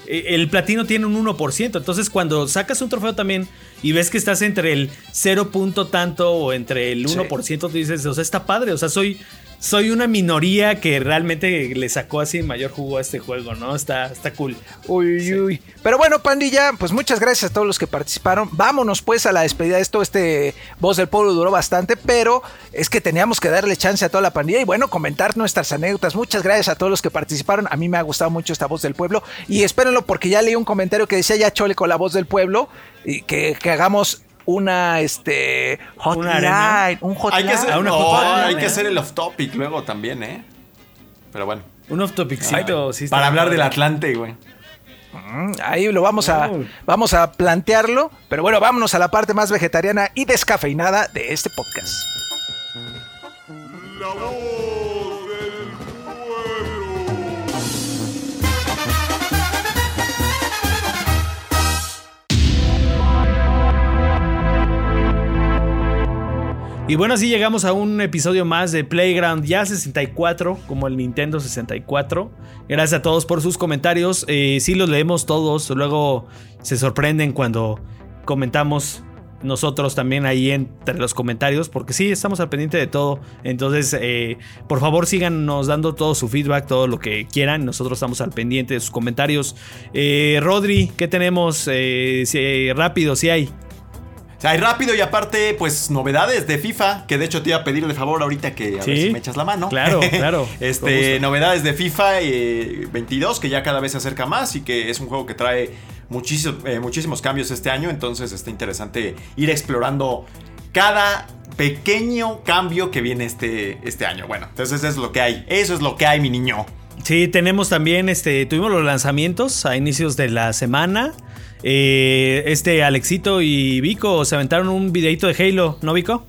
eh, El platino tiene un 1%. Entonces, cuando sacas un trofeo también y ves que estás entre el 0 punto tanto o entre el Sí. 1%, tú dices, o sea, está padre. O sea, soy, soy una minoría que realmente le sacó así mayor jugo a este juego, ¿no? Está, está cool. Uy, uy. Pero bueno, pandilla, pues muchas gracias a todos los que participaron. Vámonos pues a la despedida de esto. Este Voz del Pueblo duró bastante, pero es que teníamos que darle chance a toda la pandilla y bueno, comentar nuestras anécdotas. Muchas gracias a todos los que participaron. A mí me ha gustado mucho esta Voz del Pueblo y espérenlo porque ya leí un comentario que decía ya chole con la Voz del Pueblo y que, que hagamos una este hotline, un Hay hotline. que, hacer, Ah, una oh, hay que hacer el off topic luego también, ¿eh? Pero bueno. Un off topicito, sí Para hablar del Atlante, güey. Mm, Ahí lo vamos a, Oh. vamos a plantearlo. Pero bueno, vámonos a la parte más vegetariana y descafeinada de este podcast. La voz Y bueno, así llegamos a un episodio más de Playground ya 64, como el Nintendo 64. Gracias a todos por sus comentarios. Eh, sí los leemos todos. Luego se sorprenden cuando comentamos nosotros también ahí entre los comentarios, porque sí, estamos al pendiente de todo. Entonces, eh, por favor, síganos dando todo su feedback, todo lo que quieran. Nosotros estamos al pendiente de sus comentarios. Eh, Rodri, ¿qué tenemos? Si- rápido, si hay. O sea, hay rápido y aparte, pues novedades de FIFA, que de hecho te iba a pedir de favor ahorita que a ver si me echas la mano. Claro, claro, este, novedades de FIFA eh, 22, que ya cada vez se acerca más y que es un juego que trae muchísimos, eh, muchísimos cambios este año, entonces está interesante ir explorando cada pequeño cambio que viene este, este año. Bueno, entonces eso es lo que hay, eso es lo que hay, mi niño. Sí, tenemos también, este, tuvimos los lanzamientos a inicios de la semana. Eh, este Alexito y Vico se aventaron un videito de Halo, ¿no, Vico?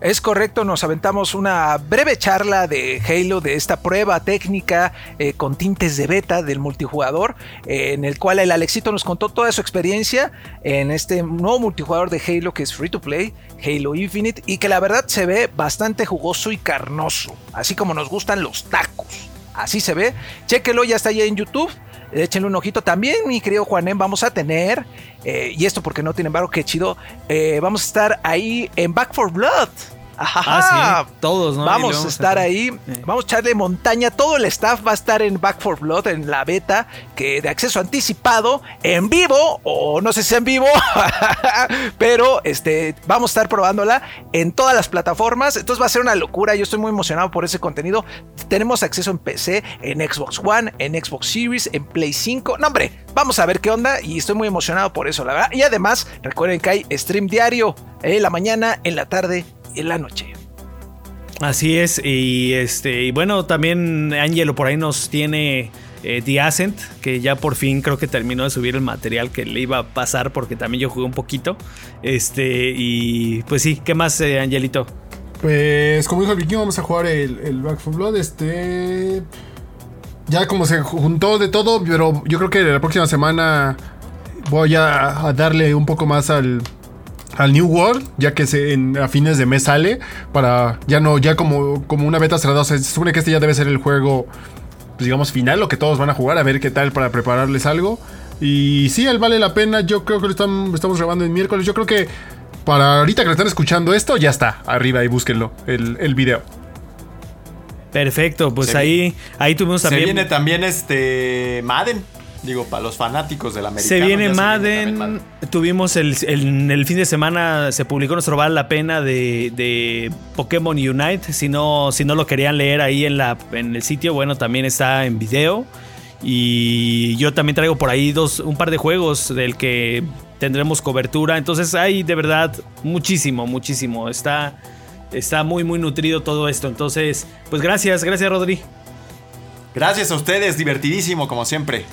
Es correcto, nos aventamos una breve charla de Halo, de esta prueba técnica eh, con tintes de beta del multijugador, eh, en el cual el Alexito nos contó toda su experiencia en este nuevo multijugador de Halo que es free to play, Halo Infinite, y que la verdad se ve bastante jugoso y carnoso, así como nos gustan los tacos. Así se ve. Chéquelo, ya está ahí en YouTube. Échenle un ojito. También, mi querido Juanem, vamos a tener, eh, y esto porque no tiene embargo, qué chido, eh, vamos a estar ahí en Back for Blood. Ajá. Ah, sí, todos, ¿no? Vamos a estar ahí, Eh. vamos a echarle montaña. Todo el staff va a estar en Back for Blood, en la beta, que de acceso anticipado, en vivo, o no sé si en vivo, pero este, vamos a estar probándola en todas las plataformas. Entonces va a ser una locura. Yo estoy muy emocionado por ese contenido. Tenemos acceso en PC, en Xbox One, en Xbox Series, en Play 5. No, hombre, vamos a ver qué onda y estoy muy emocionado por eso, la verdad. Y además, recuerden que hay stream diario en la mañana, en la tarde en la noche. Así es, y este, y bueno, también Angelo por ahí nos tiene eh, The Ascent, que ya por fin creo que terminó de subir el material que le iba a pasar, porque también yo jugué un poquito. Este, y pues sí, ¿qué más, eh, Angelito? Pues como dijo el vikingo, vamos a jugar el, el Back 4 Blood. Este. Ya como se juntó de todo, pero yo creo que la próxima semana voy a, a darle un poco más al, al New World, ya que se, en- a fines de mes sale, para ya no, ya como, como una beta cerrada. O sea, se supone que este ya debe ser el juego, pues digamos, final, lo que todos van a jugar, a ver qué tal para prepararles algo. Y sí, él vale la pena. Yo creo que lo están- estamos grabando en miércoles. Yo creo que para ahorita que lo están escuchando esto, ya está arriba y búsquenlo, el, el video. Perfecto, pues Se ahí, ahí tuvimos Se también. viene también este Madden. Digo, para los fanáticos del americano. Se viene también Madden. Tuvimos el, el- el fin de semana, se publicó nuestro Vale la Pena de, de Pokémon Unite. Si no, si no lo querían leer ahí en, la, en el sitio, bueno, también está en video. Y yo también traigo por ahí dos, un par de juegos del que tendremos cobertura. Entonces hay de verdad muchísimo, muchísimo. Está, está muy, muy nutrido todo esto. Entonces, pues gracias, gracias Rodri. Gracias a ustedes, divertidísimo como siempre.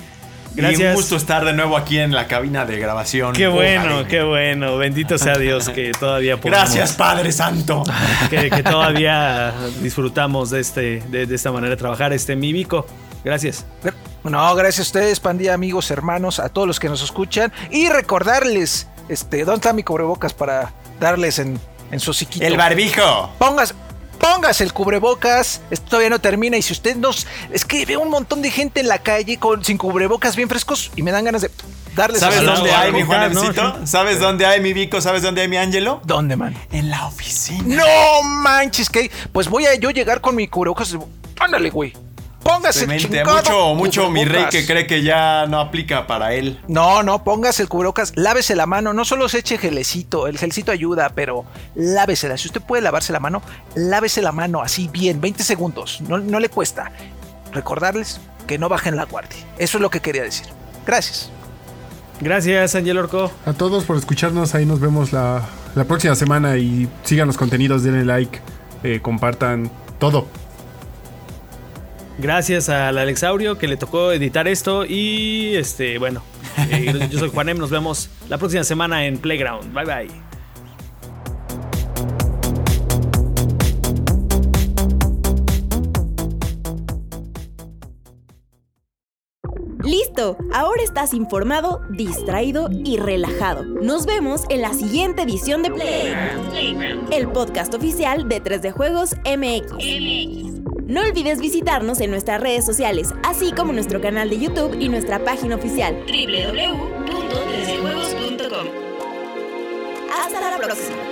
Y Gracias. un gusto estar de nuevo aquí en la cabina de grabación. Qué bueno, qué bueno. Bendito sea Dios que todavía podemos. Gracias, Padre Santo. que, que todavía disfrutamos de, este, de, de esta manera de trabajar. Este, mi Vico, gracias. No, gracias a ustedes, pandilla, amigos, hermanos, a todos los que nos escuchan. Y recordarles, este, ¿dónde está mi cubrebocas para darles en, en su hociquito? El barbijo. Pongas, pongas el cubrebocas. Esto todavía no termina. Y si usted nos. Es que veo un montón de gente en la calle con, sin cubrebocas bien frescos y me dan ganas de darles ¿Sabes dónde hay, mi ¿no? Juanemcito? ¿Sabes dónde hay mi Vico? ¿Sabes dónde hay mi Ángelo? ¿Dónde, man? En la oficina. No manches, que. Pues voy a yo llegar con mi cubrebocas. Ándale, güey. Póngase el chingado Mucho, mucho mi rey que cree que ya no aplica para él. No, no, póngase el cubrebocas, lávese la mano, no solo se eche gelecito, el gelecito ayuda, pero lávesela. Si usted puede lavarse la mano, lávese la mano así bien, 20 segundos, no, no le cuesta. Recordarles que no bajen la guardia. Eso es lo que quería decir. Gracias. Gracias, Angel Orco. A todos por escucharnos, ahí nos vemos la, la próxima semana y sigan los contenidos, denle like, eh, compartan todo. Gracias al Alexaurio que le tocó editar esto. Y este, bueno, eh, yo soy Juanem. Nos vemos la próxima semana en Playground. Bye bye. Listo, ahora estás informado, distraído y relajado. Nos vemos en la siguiente edición de Playground, el podcast oficial de 3D Juegos MX. No olvides visitarnos en nuestras redes sociales, así como nuestro canal de YouTube y nuestra página oficial www.3djuegos.com. Hasta la próxima.